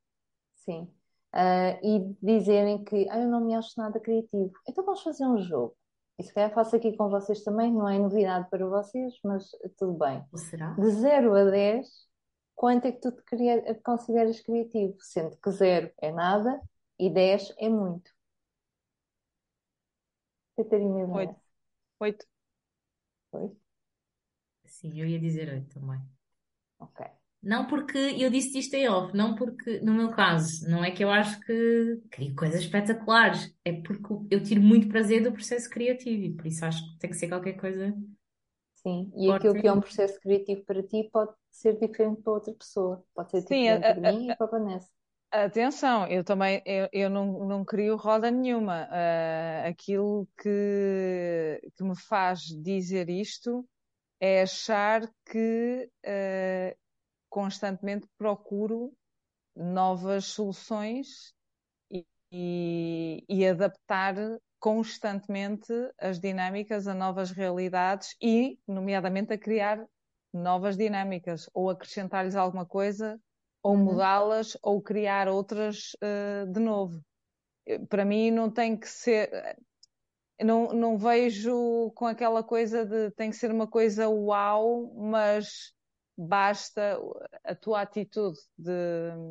Sim. Ah, e dizerem que ah, eu não me acho nada criativo. Então vamos fazer um jogo. E se calhar faço aqui com vocês também, não é novidade para vocês, mas tudo bem. Ou será? De 0 a 10, quanto é que tu te cria- consideras criativo? Sendo que 0 é nada e 10 é muito. Catarina oito, Vanessa, oito. foi? Sim, eu ia dizer oito também. Ok. Não porque eu disse isto em off, não porque, no meu caso, não é que eu acho que crio coisas espetaculares, é porque eu tiro muito prazer do processo criativo e por isso acho que tem que ser qualquer coisa Sim. E forte. aquilo que é um processo criativo para ti pode ser diferente para outra pessoa. Pode ser Sim, a- diferente para a- mim e para a Vanessa. Atenção, eu também eu, eu não, não crio roda nenhuma. Ah, aquilo que, que me faz dizer isto é achar que ah, constantemente procuro novas soluções e, e, e adaptar constantemente as dinâmicas a novas realidades e, nomeadamente, a criar novas dinâmicas ou acrescentar-lhes alguma coisa ou Uhum. mudá-las ou criar outras uh, de novo. Para mim não tem que ser, não, não vejo com aquela coisa de tem que ser uma coisa uau, mas basta a tua atitude de,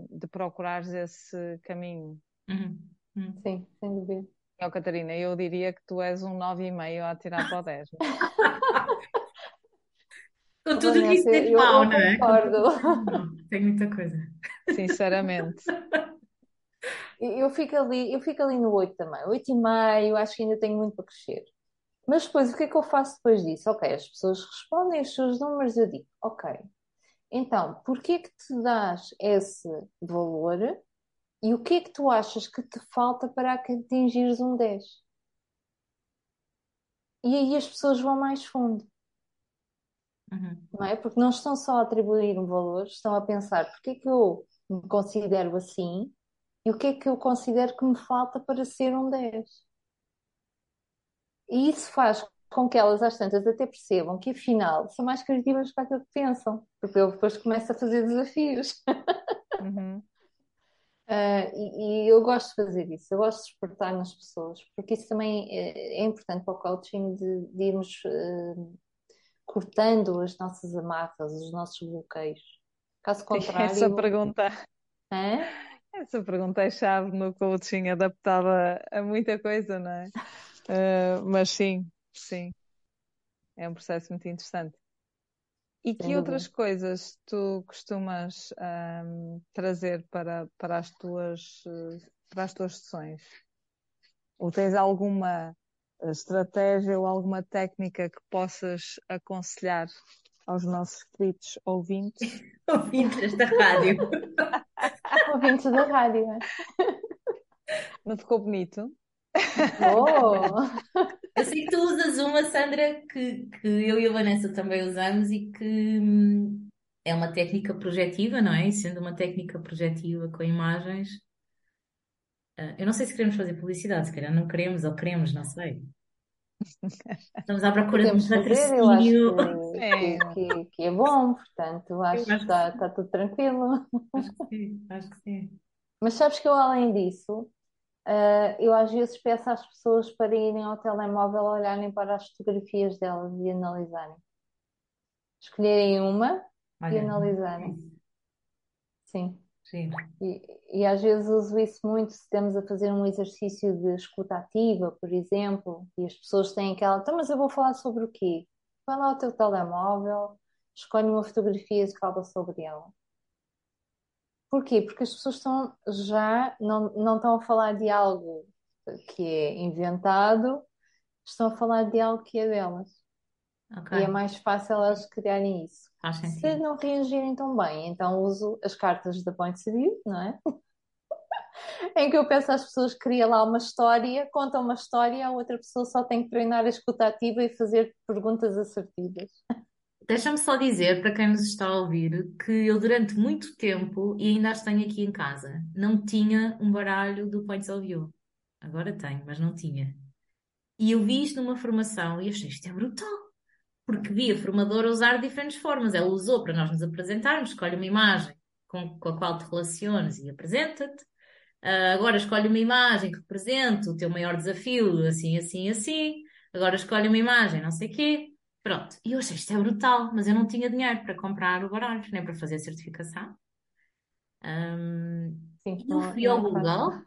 de procurares esse caminho. Uhum. Uhum. Sim, sem dúvida. Oh, Catarina, eu diria que tu és um 9,5 a tirar para o 10. Com tudo o que isso tem de eu não é? Concordo. Tem muita coisa. Sinceramente. Eu fico ali, eu fico ali no 8 também. 8 e meio, acho que ainda tenho muito para crescer. Mas depois, o que é que eu faço depois disso? Ok, as pessoas respondem os seus números, eu digo, ok, então, porquê é que te dás esse valor e o que é que tu achas que te falta para atingires um 10? E aí as pessoas vão mais fundo, Uhum. não é? Porque não estão só a atribuir um valor, estão a pensar porquê é que eu me considero assim e o que é que eu considero que me falta para ser um 10. E isso faz com que elas, às tantas, até percebam que, afinal, são mais criativas para aquilo que pensam, porque eu depois começo a fazer desafios. Uhum. Uh, e, e eu gosto de fazer isso, eu gosto de despertar nas pessoas, porque isso também é, é importante para o coaching de, de irmos uh, cortando as nossas amarras, os nossos bloqueios. Caso contrário. Essa pergunta. Hã? Essa pergunta é chave no coaching, adaptada a muita coisa, não é? Uh, mas sim, sim. É um processo muito interessante. E que dúvida. outras coisas tu costumas ahm, trazer para, para as tuas, para as tuas sessões? Ou tens alguma eh, estratégia ou alguma técnica que possas aconselhar aos nossos queridos ouvintes? Ouvintes desta rádio. Ouvintes da rádio. é? Não ficou bonito? Oh! Tu usas uma, Sandra, que, que eu e a Vanessa também usamos e que hum, é uma técnica projetiva, não é? E sendo uma técnica projetiva com imagens, ah, eu não sei se queremos fazer publicidade, se calhar não queremos ou queremos, não sei. Estamos à procura de um patrocínio. que, É. que, que- é bom, portanto, acho acho que está, está tudo tranquilo. Acho que sim, acho que sim. Mas sabes que eu, além disso, eh, eu às vezes peço às pessoas para irem ao telemóvel olharem para as fotografias delas e analisarem. Escolherem uma e Olha, analisarem. Sim. sim. E, e às vezes uso isso muito se estamos a fazer um exercício de escuta ativa, por exemplo, e as pessoas têm aquela, então, mas eu vou falar sobre o quê? Vai lá ao teu telemóvel, escolhe uma fotografia e fala sobre ela. Porquê? Porque as pessoas estão já, não, não estão a falar de algo que é inventado, estão a falar de algo que é delas. Ok, E é mais fácil elas criarem isso. Se não reagirem tão bem, então uso as cartas da Point View, não é? Em que eu peço às pessoas que cria lá uma história, conta uma história, a outra pessoa só tem que treinar a escuta ativa e fazer perguntas assertivas. Deixa-me só dizer para quem nos está a ouvir que eu durante muito tempo, e ainda as tenho aqui em casa, não tinha um baralho do Points of View. Agora tenho, mas não tinha. E eu vi isto numa formação e achei isto é brutal. Porque vi a formadora usar diferentes formas. Ela usou para nós nos apresentarmos, escolhe uma imagem com, com a qual te relacionas e apresenta-te. Ah, agora escolhe uma imagem que represente o teu maior desafio, assim, assim, assim. Agora escolhe uma imagem, não sei quê. Pronto. E eu achei isto é brutal, mas eu não tinha dinheiro para comprar o baralho, nem para fazer a certificação. Ahm, Sim, eu não, fui ao fácil. Google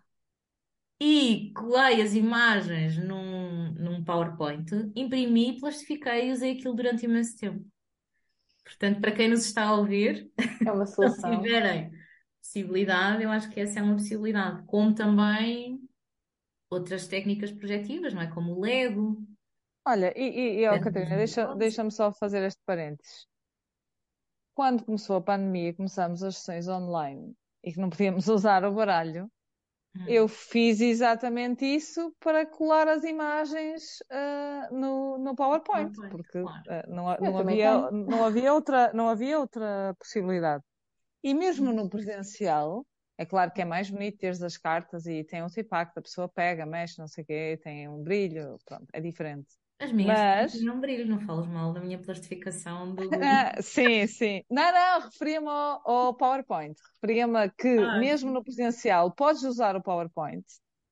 e colei as imagens num, num PowerPoint, imprimi, plastifiquei e usei aquilo durante imenso tempo. Portanto, para quem nos está a ouvir, É uma se tiverem possibilidade, eu acho que essa é uma possibilidade. Como também outras técnicas projetivas, não é? Como o Lego. Olha, e, e, e ó, Dentro Catarina, deixa, deixa-me só fazer este parênteses. Quando começou a pandemia, começamos as sessões online e que não podíamos usar o baralho, Hum. eu fiz exatamente isso para colar as imagens ah, no, no PowerPoint, PowerPoint, porque claro. ah, não, não havia, tenho. não havia outra, não havia outra possibilidade. E mesmo no presencial, é claro que é mais bonito teres as cartas e tem outro impacto, a pessoa pega, mexe, não sei o quê, tem um brilho, pronto, é diferente. As minhas Mas, tinham brilho, não falas mal da minha plastificação do ah, sim, sim. Não, não, referia-me ao, ao PowerPoint. Referia-me a que, Ah, mesmo no presencial, podes usar o PowerPoint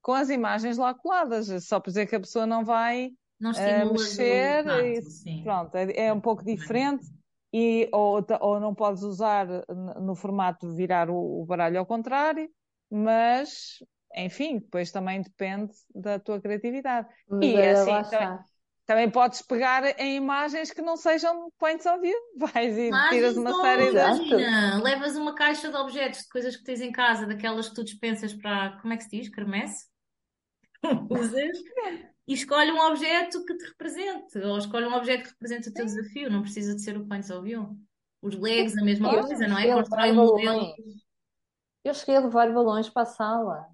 com as imagens lá coladas, só por dizer que a pessoa não vai não o mexer e tato, sim. pronto, é, é um pouco diferente. E, ou, ou não podes usar no formato de virar o, o baralho ao contrário, mas, enfim, depois também depende da tua criatividade. Mas E assim, também, está. Também podes pegar em imagens que não sejam points of view. Vais e tiras uma série de. Levas uma caixa de objetos, de coisas que tens em casa, daquelas que tu dispensas para, como é que se diz? Quermesse? Usas e escolhe um objeto que te represente, ou escolhe um objeto que represente o teu desafio, não precisa de ser o Points of View. Os Legos, a mesma Eu coisa, não é? Constrói um modelo. Eu cheguei a levar balões para a sala.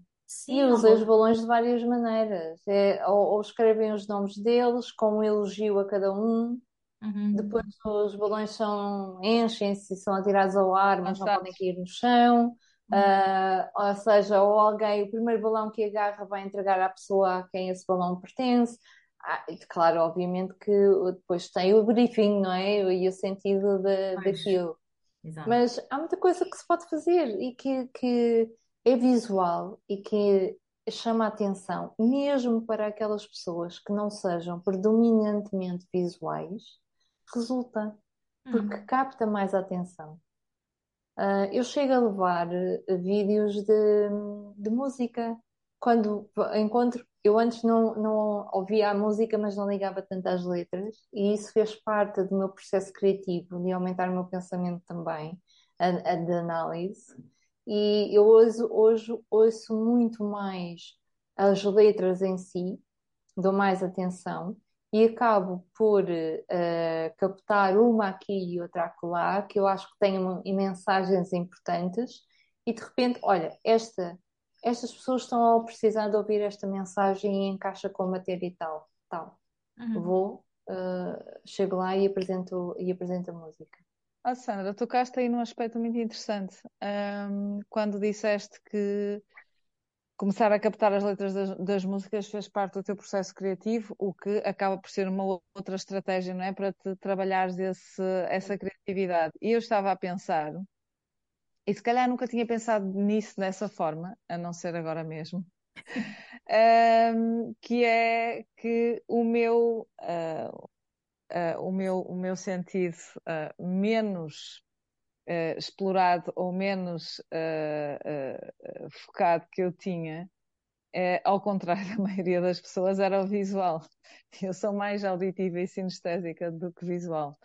E Sim, usei os ou- balões de várias maneiras. É, ou, ou escrevem os nomes deles com um elogio a cada um. Uhum. Depois os balões são, enchem-se e são atirados ao ar, mas não podem cair no chão. Uhum. Ah, ou seja, ou alguém, o primeiro balão que agarra vai entregar à pessoa a quem esse balão pertence. Ah, e claro, obviamente que depois tem o briefing, não é? E o sentido de, daquilo. Exato. Mas há muita coisa que se pode fazer e que, que é visual e que chama a atenção, mesmo para aquelas pessoas que não sejam predominantemente visuais, resulta, porque Hum. capta mais a atenção. Ah, eu chego a levar eh, vídeos de, de música quando encontro eu antes não, não ouvia a música, mas não ligava tanto às letras, e isso fez parte do meu processo criativo, de aumentar o meu pensamento também, a, a de análise. E eu hoje, hoje ouço muito mais as letras em si, dou mais atenção e acabo por uh, captar uma aqui e outra acolá, que eu acho que têm mensagens importantes, e de repente, olha, esta, estas pessoas estão a precisar de ouvir esta mensagem e encaixa com a matéria e tal. tal. Uhum. Vou, uh, chego lá e apresento, e apresento a música. Ah, Sandra, tocaste aí num aspecto muito interessante. Um, quando disseste que começar a captar as letras das, das, músicas fez parte do teu processo criativo, o que acaba por ser uma outra estratégia, não é? Para te trabalhares esse, essa criatividade. E eu estava a pensar, e se calhar nunca tinha pensado nisso dessa forma, a não ser agora mesmo, um, que é que o meu, uh, uh, o meu, o meu sentido uh, menos uh, explorado ou menos focado que eu tinha, ao contrário da maioria das pessoas, era o visual. Eu sou mais auditiva e sinestésica do que visual.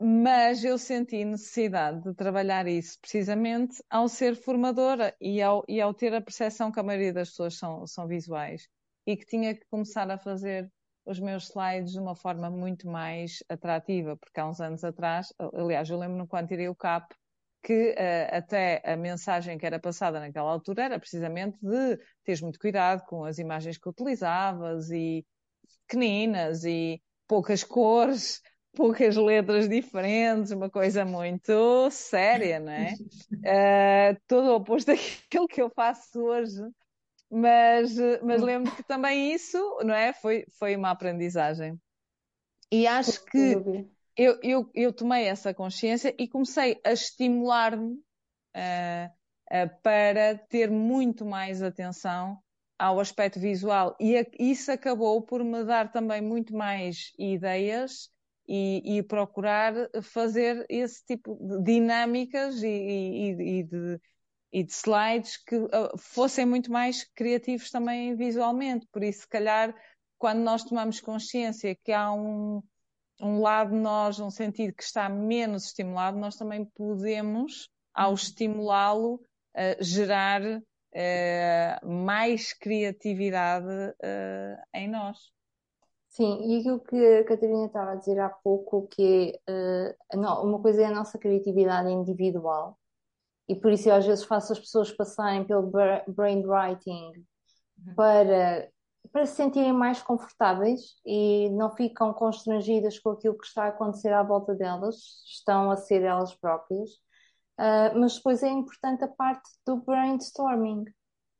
Mas eu senti necessidade de trabalhar isso precisamente ao ser formadora e ao, e ao ter a percepção que a maioria das pessoas são, são visuais e que tinha que começar a fazer os meus slides de uma forma muito mais atrativa, porque há uns anos atrás, aliás, eu lembro-me quando tirei o CAP, que uh, até a mensagem que era passada naquela altura era precisamente de teres muito cuidado com as imagens que utilizavas e pequeninas e poucas cores, poucas letras diferentes, uma coisa muito séria, não é? Uh, todo o oposto daquilo que eu faço hoje mas, mas lembro que também isso, não é? Foi, foi uma aprendizagem. E acho que eu, eu, eu tomei essa consciência e comecei a estimular-me uh, uh, para ter muito mais atenção ao aspecto visual. E a, isso acabou por me dar também muito mais ideias e, e procurar fazer esse tipo de dinâmicas e, e, e de e de slides que uh, fossem muito mais criativos também visualmente. Por isso, se calhar, quando nós tomamos consciência que há um, um lado de nós, um sentido que está menos estimulado, nós também podemos, ao uhum. estimulá-lo, uh, gerar uh, mais criatividade em nós. Sim, e aquilo que a Catarina estava a dizer há pouco, que é, uma coisa é a nossa criatividade individual, e por isso eu às vezes faço as pessoas passarem pelo brainwriting uhum. para, para se sentirem mais confortáveis e não ficam constrangidas com aquilo que está a acontecer à volta delas, estão a ser elas próprias. Uh, mas depois é importante a parte do brainstorming.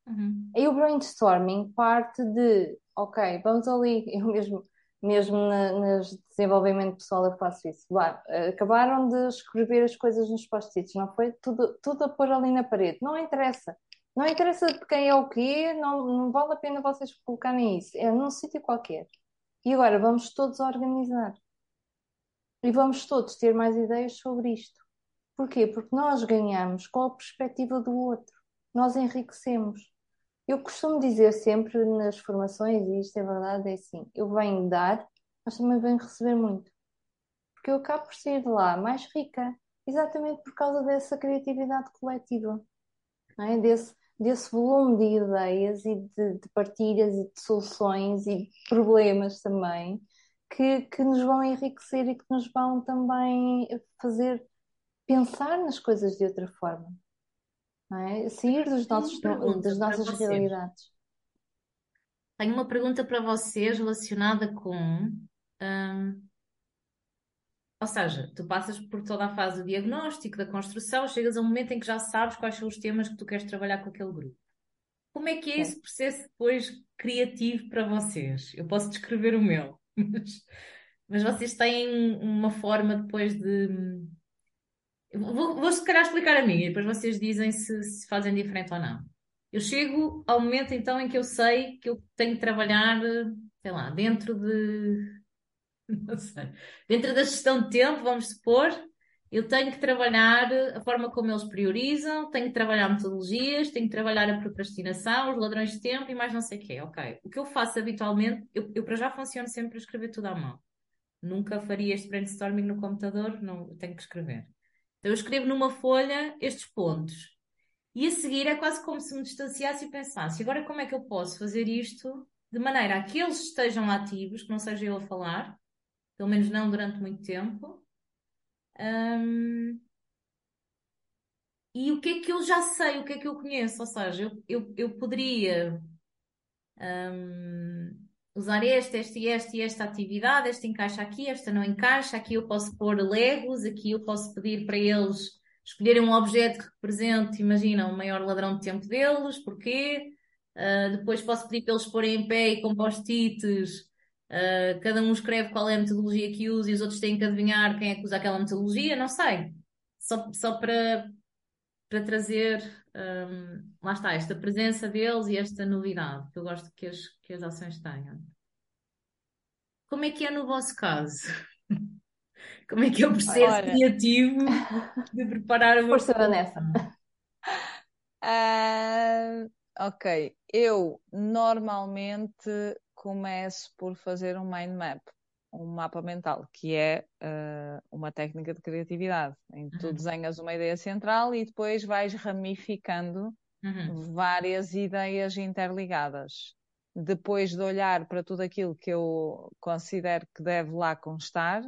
Uhum. E o brainstorming parte de, ok, vamos ali, eu mesmo mesmo no desenvolvimento pessoal eu faço isso. Bah, acabaram de escrever as coisas nos post-its, não foi? Tudo, tudo a pôr ali na parede. Não interessa. Não interessa de quem é o quê, não, não vale a pena vocês colocarem isso. É num sítio qualquer. E agora vamos todos organizar. E vamos todos ter mais ideias sobre isto. Porquê? Porque nós ganhamos com a perspectiva do outro. Nós enriquecemos. Eu costumo dizer sempre nas formações, e isto é verdade, é assim, eu venho dar, mas também venho receber muito. Porque eu acabo por sair de lá mais rica, exatamente por causa dessa criatividade coletiva, é? desse, desse volume de ideias e de, de, partilhas e de soluções e de problemas também, que, que nos vão enriquecer e que nos vão também fazer pensar nas coisas de outra forma é? Sair dos nossos, das nossas realidades. Tenho uma pergunta para vocês relacionada com. Hum, ou seja, tu passas por toda a fase do diagnóstico, da construção, chegas a um momento em que já sabes quais são os temas que tu queres trabalhar com aquele grupo. Como é que é esse processo depois criativo para vocês? Eu posso descrever o meu, mas, mas vocês têm uma forma depois de Vou, vou se calhar explicar a minha e depois vocês dizem se, se fazem diferente ou não. Eu chego ao momento então em que eu sei que eu tenho que trabalhar, sei lá, dentro de. Não sei. Dentro da gestão de tempo, vamos supor, eu tenho que trabalhar a forma como eles priorizam, tenho que trabalhar metodologias, tenho que trabalhar a procrastinação, os ladrões de tempo e mais não sei o quê. Ok. O que eu faço habitualmente, eu, eu para já funciono sempre a escrever tudo à mão. Nunca faria este brainstorming no computador, não tenho que escrever. Então eu escrevo numa folha estes pontos. E a seguir é quase como se me distanciasse e pensasse: agora como é que eu posso fazer isto de maneira a que eles estejam ativos, que não seja eu a falar, pelo menos não durante muito tempo. Um, e o que é que eu já sei, o que é que eu conheço? Ou seja, eu, eu, eu poderia um, usar este, este este esta atividade, este encaixa aqui, esta não encaixa, aqui eu posso pôr legos, aqui eu posso pedir para eles escolherem um objeto que represente, imagina, o maior ladrão de tempo deles, porquê? Uh, depois posso pedir para eles porem em pé e com post-its, uh, cada um escreve qual é a metodologia que usa e os outros têm que adivinhar quem é que usa aquela metodologia, não sei. Só, só para, para trazer, um, lá está, esta presença deles e esta novidade que eu gosto que as, que as ações tenham. Como é que é no vosso caso? Como é que é o processo Olha. criativo de preparar uma Força Vanessa. Uh, ok, eu normalmente começo por fazer um mind map, um mapa mental, que é uh, uma técnica de criatividade, em que tu uhum. desenhas uma ideia central e depois vais ramificando uhum. várias ideias interligadas. Depois de olhar para tudo aquilo que eu considero que deve lá constar,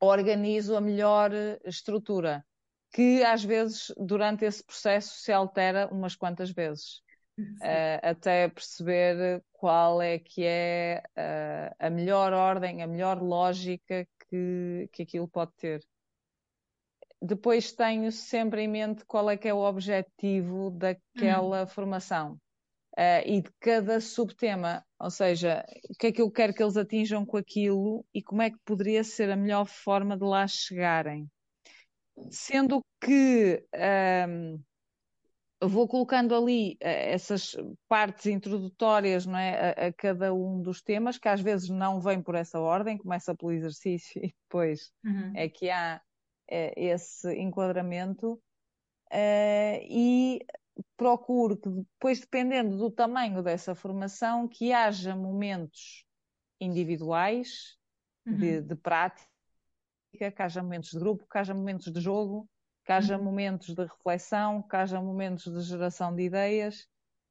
organizo a melhor estrutura, que às vezes durante esse processo se altera umas quantas vezes, uh, até perceber qual é que é uh, a melhor ordem, a melhor lógica que, que aquilo pode ter. Depois tenho sempre em mente qual é que é o objetivo daquela hum. formação. Uh, e de cada subtema, ou seja, o que é que eu quero que eles atinjam com aquilo e como é que poderia ser a melhor forma de lá chegarem. Sendo que um, vou colocando ali uh, essas partes introdutórias não é, a, a, cada um dos temas, que às vezes não vem por essa ordem, começa pelo exercício e depois uhum. é que há uh, esse enquadramento. Uh, e procuro que depois, dependendo do tamanho dessa formação, que haja momentos individuais uhum. de, de, prática, que haja momentos de grupo, que haja momentos de jogo, que haja uhum. momentos de reflexão, que haja momentos de geração de ideias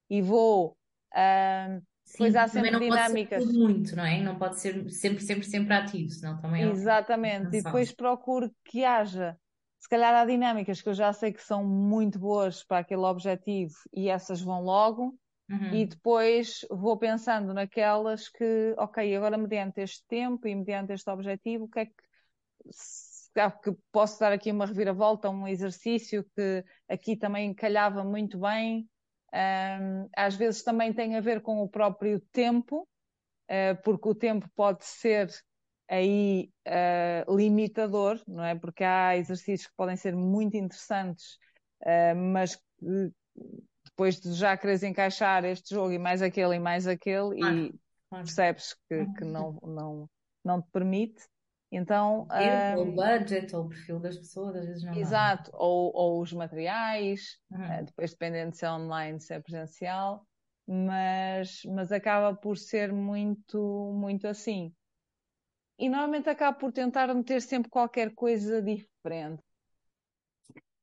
e vou uh, Sim, há sempre não dinâmicas. Pode ser muito, não é? Não pode ser sempre, sempre, sempre ativo, senão também é Exatamente, e depois procuro que haja se calhar há dinâmicas que eu já sei que são muito boas para aquele objetivo e essas vão logo, uhum. e depois vou pensando naquelas que, ok, agora mediante este tempo e mediante este objetivo, o que é que, que posso dar aqui uma reviravolta, um exercício que aqui também calhava muito bem. Às vezes também tem a ver com o próprio tempo, uh, porque o tempo pode ser aí uh, limitador, não é? Porque há exercícios que podem ser muito interessantes, uh, mas que depois de já quereres encaixar este jogo e mais aquele e mais aquele, ah, e percebes que, que, não, não, não te permite. Então, o, um, budget, ou o perfil das pessoas, às vezes não Exato, ou, ou, os materiais, uhum. uh, depois dependendo se é online, se é presencial, mas, mas acaba por ser muito, muito assim e normalmente acabo por tentar meter sempre qualquer coisa diferente,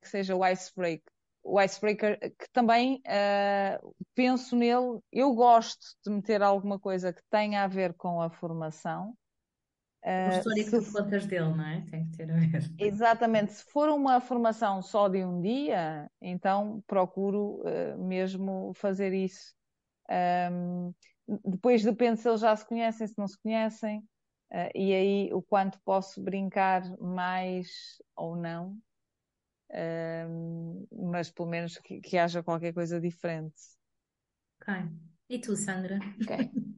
que seja o icebreaker. O icebreaker, que também uh, penso nele, eu gosto de meter alguma coisa que tenha a ver com a formação. Uh, a história se... que tu contas dele, não é? Tem que ter a ver. Exatamente. Se for uma formação só de um dia, então procuro uh, mesmo fazer isso. Um, depois depende se eles já se conhecem, se não se conhecem. Uh, e aí o quanto posso brincar mais ou não, uh, mas pelo menos que, que, haja qualquer coisa diferente. Ok. E tu, Sandra? Ok.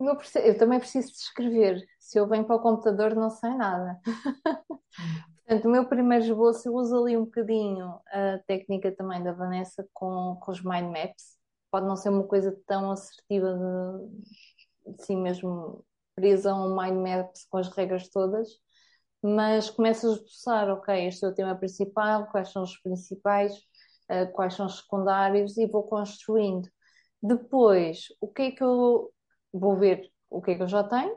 Eu, preciso, eu também preciso de escrever. Se eu venho para o computador, não sei nada. Portanto, o meu primeiro esboço, eu uso ali um bocadinho a técnica também da Vanessa com, com os mind maps. Pode não ser uma coisa tão assertiva de, assim mesmo presa a um mind map com as regras todas, mas começas a esboçar, ok, este é o tema principal, quais são os principais, uh, quais são os secundários e vou construindo. Depois, o que é que eu vou ver? O que é que eu já tenho?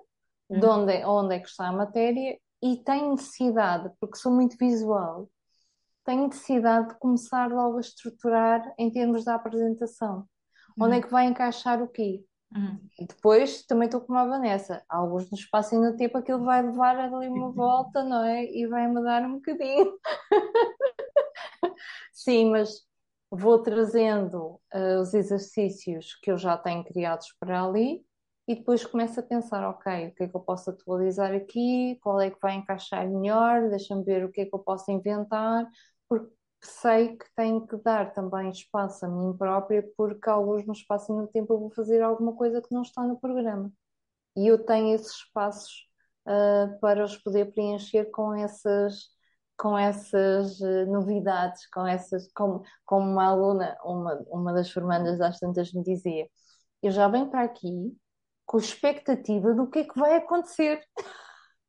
De Uhum. onde, é- onde é que está a matéria? E tenho necessidade, porque sou muito visual, tenho necessidade de começar logo a estruturar em termos da apresentação. Onde é Uhum. que vai encaixar o quê? Uhum. E depois também estou como a Vanessa. Alguns no espaço e no tempo aquilo vai levar ali uma volta, não é? E vai mudar um bocadinho. Sim, mas vou trazendo uh, os exercícios que eu já tenho criados para ali e depois começo a pensar, ok, o que é que eu posso atualizar aqui? Qual é que vai encaixar melhor? Deixa-me ver o que é que eu posso inventar, porque sei que tenho que dar também espaço a mim própria, porque alguns no espaço e no tempo eu vou fazer alguma coisa que não está no programa. E eu tenho esses espaços uh, para os poder preencher com essas, com essas uh, novidades, com essas, como, como uma aluna, uma, uma das formandas das tantas me dizia, eu já venho para aqui com expectativa do que é que vai acontecer.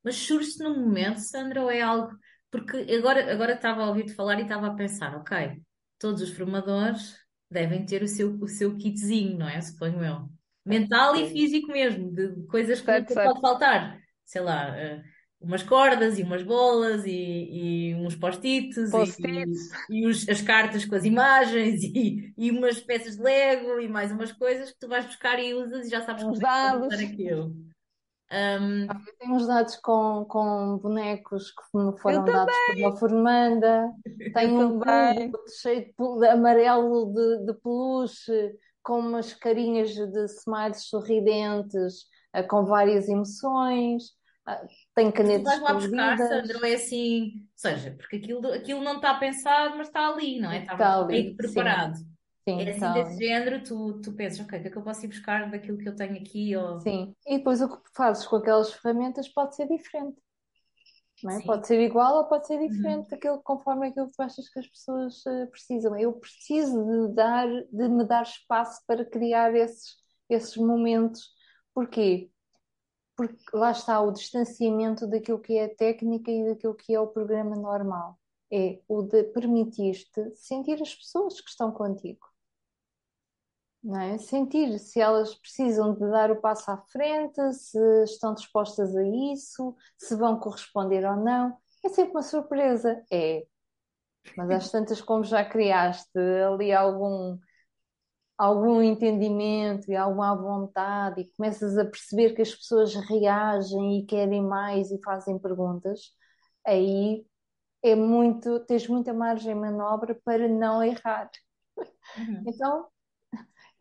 Mas surge-se no momento, Sandra, ou é algo. Porque agora, agora estava a ouvir-te falar e estava a pensar, ok, todos os formadores devem ter o seu, o seu kitzinho, não é? Suponho eu. Mental e físico mesmo, de coisas que Certo, certo. pode faltar. Sei lá, eh, umas cordas e umas bolas e, e uns post-its e, Post-its. e, e os- as cartas com as imagens e, e umas peças de Lego e mais umas coisas que tu vais buscar e usas e já sabes Uns como é dados. usar aquilo. Ahm, Eu tenho uns dados com, com bonecos que me Eu foram dados por uma formanda. Tenho Eu um cubo cheio de, de amarelo de, de peluche, com umas carinhas de smiles sorridentes, eh, com várias emoções. Tu canetas vais lá buscar, ou é assim, ou seja, porque aquilo, aquilo não está pensado, mas está ali, não é? Está Está ali, que sim, preparado. sim, É assim desse género, tu, tu pensas, ok, o que é que eu posso ir buscar daquilo que eu tenho aqui? Ou... Sim. E depois o que fazes com aquelas ferramentas pode ser diferente. é? Pode ser igual ou pode ser Uhum. diferente daquilo, conforme aquilo que tu achas que as pessoas eh, precisam. Eu preciso de dar, de me dar espaço para criar esses, esses momentos. Porquê? Porque lá está o distanciamento daquilo que é a técnica e daquilo que é o programa normal. É o de permitir-te sentir as pessoas que estão contigo. Não é? Sentir se elas precisam de dar o passo à frente, se estão dispostas a isso, se vão corresponder ou não. É sempre uma surpresa. É. Mas às tantas, como já criaste ali algum, algum entendimento e alguma vontade e começas a perceber que as pessoas reagem e querem mais e fazem perguntas, aí é muito, tens muita margem de manobra para não errar. Uhum. Então,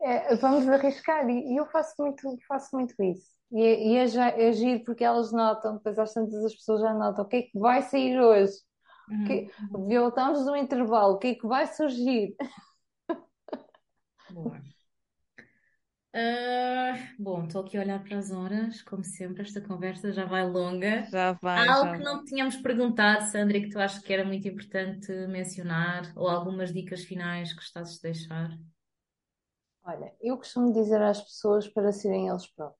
é, vamos arriscar e, eu faço muito, faço muito isso. E, e é, já, é giro porque elas notam, depois às tantas as pessoas já notam o que é que vai sair hoje. Uhum. Que, voltamos no intervalo, o que é que vai surgir? Boa. Ah, bom, estou aqui a olhar para as horas, como sempre, esta conversa já vai longa. Já vai, Há algo já que vai. não tínhamos perguntado, Sandra, e que tu achas que era muito importante mencionar, ou algumas dicas finais que gostasses de deixar? Olha, eu costumo dizer às pessoas para serem eles próprios,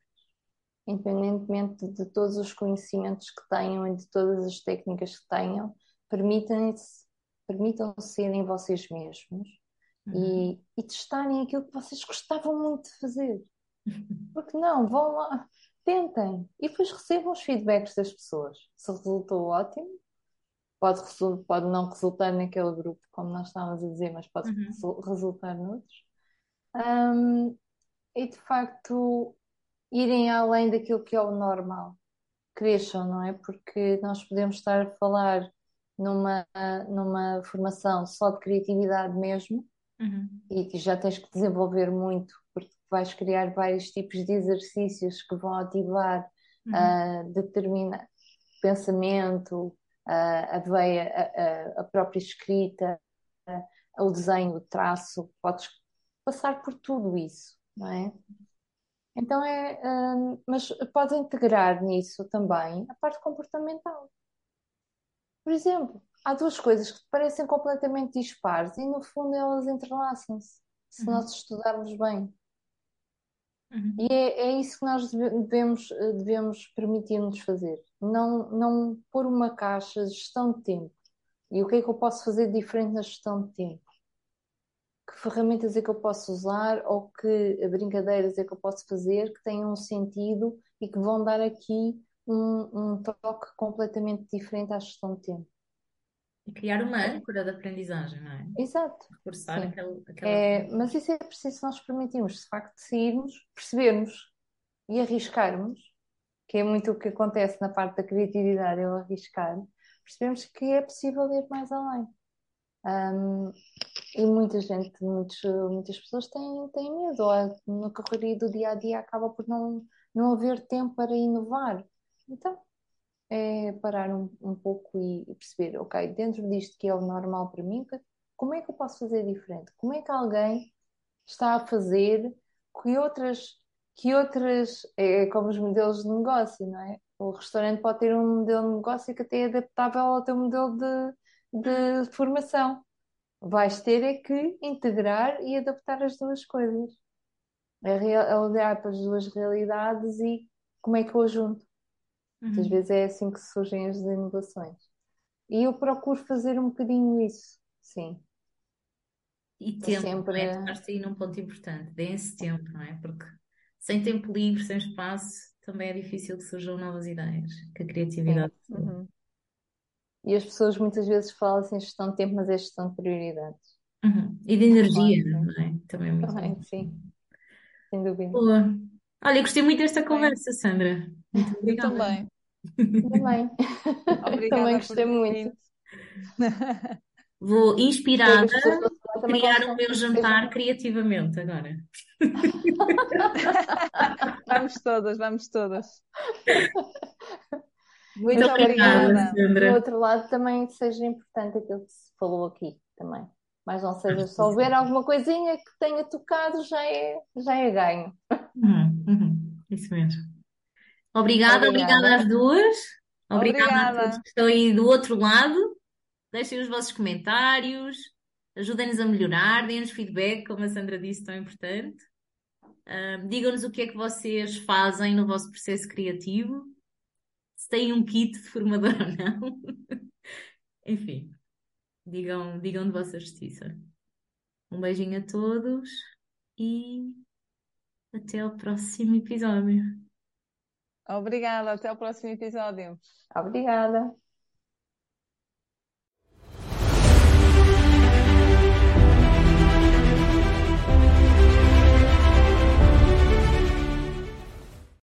independentemente de todos os conhecimentos que tenham e de todas as técnicas que tenham, permitam-se, permitam serem vocês mesmos Uhum. e, e testarem aquilo que vocês gostavam muito de fazer. Porque não, vão lá, tentem e depois recebam os feedbacks das pessoas. Se resultou ótimo, pode, pode não resultar naquele grupo, como nós estávamos a dizer, mas pode Uhum. resu- resultar noutros. Hum, e de facto, irem além daquilo que é o normal. Cresçam, não é? Porque nós podemos estar a falar numa, numa formação só de criatividade mesmo Uhum. e que já tens que desenvolver muito, porque vais criar vários tipos de exercícios que vão ativar Uhum. ah, determinado pensamento, ah, a veia, a, a- própria escrita, ah, o desenho, o traço, podes passar por tudo isso, não é? Então é, ah, mas podes integrar nisso também a parte comportamental. Por exemplo, há duas coisas que parecem completamente dispares e no fundo elas entrelaçam-se, se Uhum. nós estudarmos bem. Uhum. E é, é isso que nós deve- devemos, eh, devemos permitir-nos fazer. Não, não pôr uma caixa de gestão de tempo. E o que é que eu posso fazer diferente na gestão de tempo? Que ferramentas é que eu posso usar ou que brincadeiras é que eu posso fazer que tenham um sentido e que vão dar aqui um, um toque completamente diferente à gestão de tempo. E criar uma âncora de aprendizagem, não é? Exato. Reforçar aquele, aquela. É, mas isso é preciso nós permitirmos, de facto, sairmos, percebermos e arriscarmos, que é muito o que acontece na parte da criatividade, é o arriscar, percebemos que é possível ir mais além. Ahm, e muita gente, muitos, muitas pessoas têm, têm medo, ou na correria do dia a dia acaba por não, não haver tempo para inovar. Então, é parar um, um pouco e, e perceber, ok, dentro disto que é o normal para mim, como é que eu posso fazer diferente? Como é que alguém está a fazer que outras, que outras, é como os modelos de negócio, não é? O restaurante pode ter um modelo de negócio que até é adaptável ao teu modelo de, de formação. Vais ter é que integrar e adaptar as duas coisas. É é olhar para as duas realidades e como é que eu junto. Uhum. vezes é assim que surgem as inovações. E eu procuro fazer um bocadinho isso, sim. E É tempo, não sempre. é? Tocaste aí num ponto importante. Deem-se tempo, não é? Porque sem tempo livre, sem espaço, também é difícil que surjam novas ideias, que a criatividade. Uhum. E as pessoas muitas vezes falam assim gestão de tempo, mas é gestão de prioridades. Uhum. E de energia, não é? Também é muito Também, importante. sim, sem dúvida. Boa. Olha, eu gostei muito desta conversa, Sandra. Muito eu obrigada. também. Também. Também Obrigada por gostei muito. Vou, inspirada, também criar o meu jantar criativamente agora. Vamos todas, vamos todas. Muito obrigada, obrigada. do Sandra. outro lado também seja importante aquilo que se falou aqui também. Mas não seja só ver alguma coisinha que tenha tocado, já é, já é ganho. Uhum, uhum. Isso mesmo. Obrigada, obrigada Obrigada. às duas. Obrigada a todos Obrigada. que estão aí do outro lado. Deixem os vossos comentários, ajudem-nos a melhorar, deem-nos feedback, como a Sandra disse, tão importante. Ahm, digam-nos o que é que vocês fazem no vosso processo criativo, se têm um kit de formador ou não. Enfim, digam, digam de vossa justiça. Um beijinho a todos e até ao próximo episódio. Obrigada. Até o próximo episódio. Obrigada.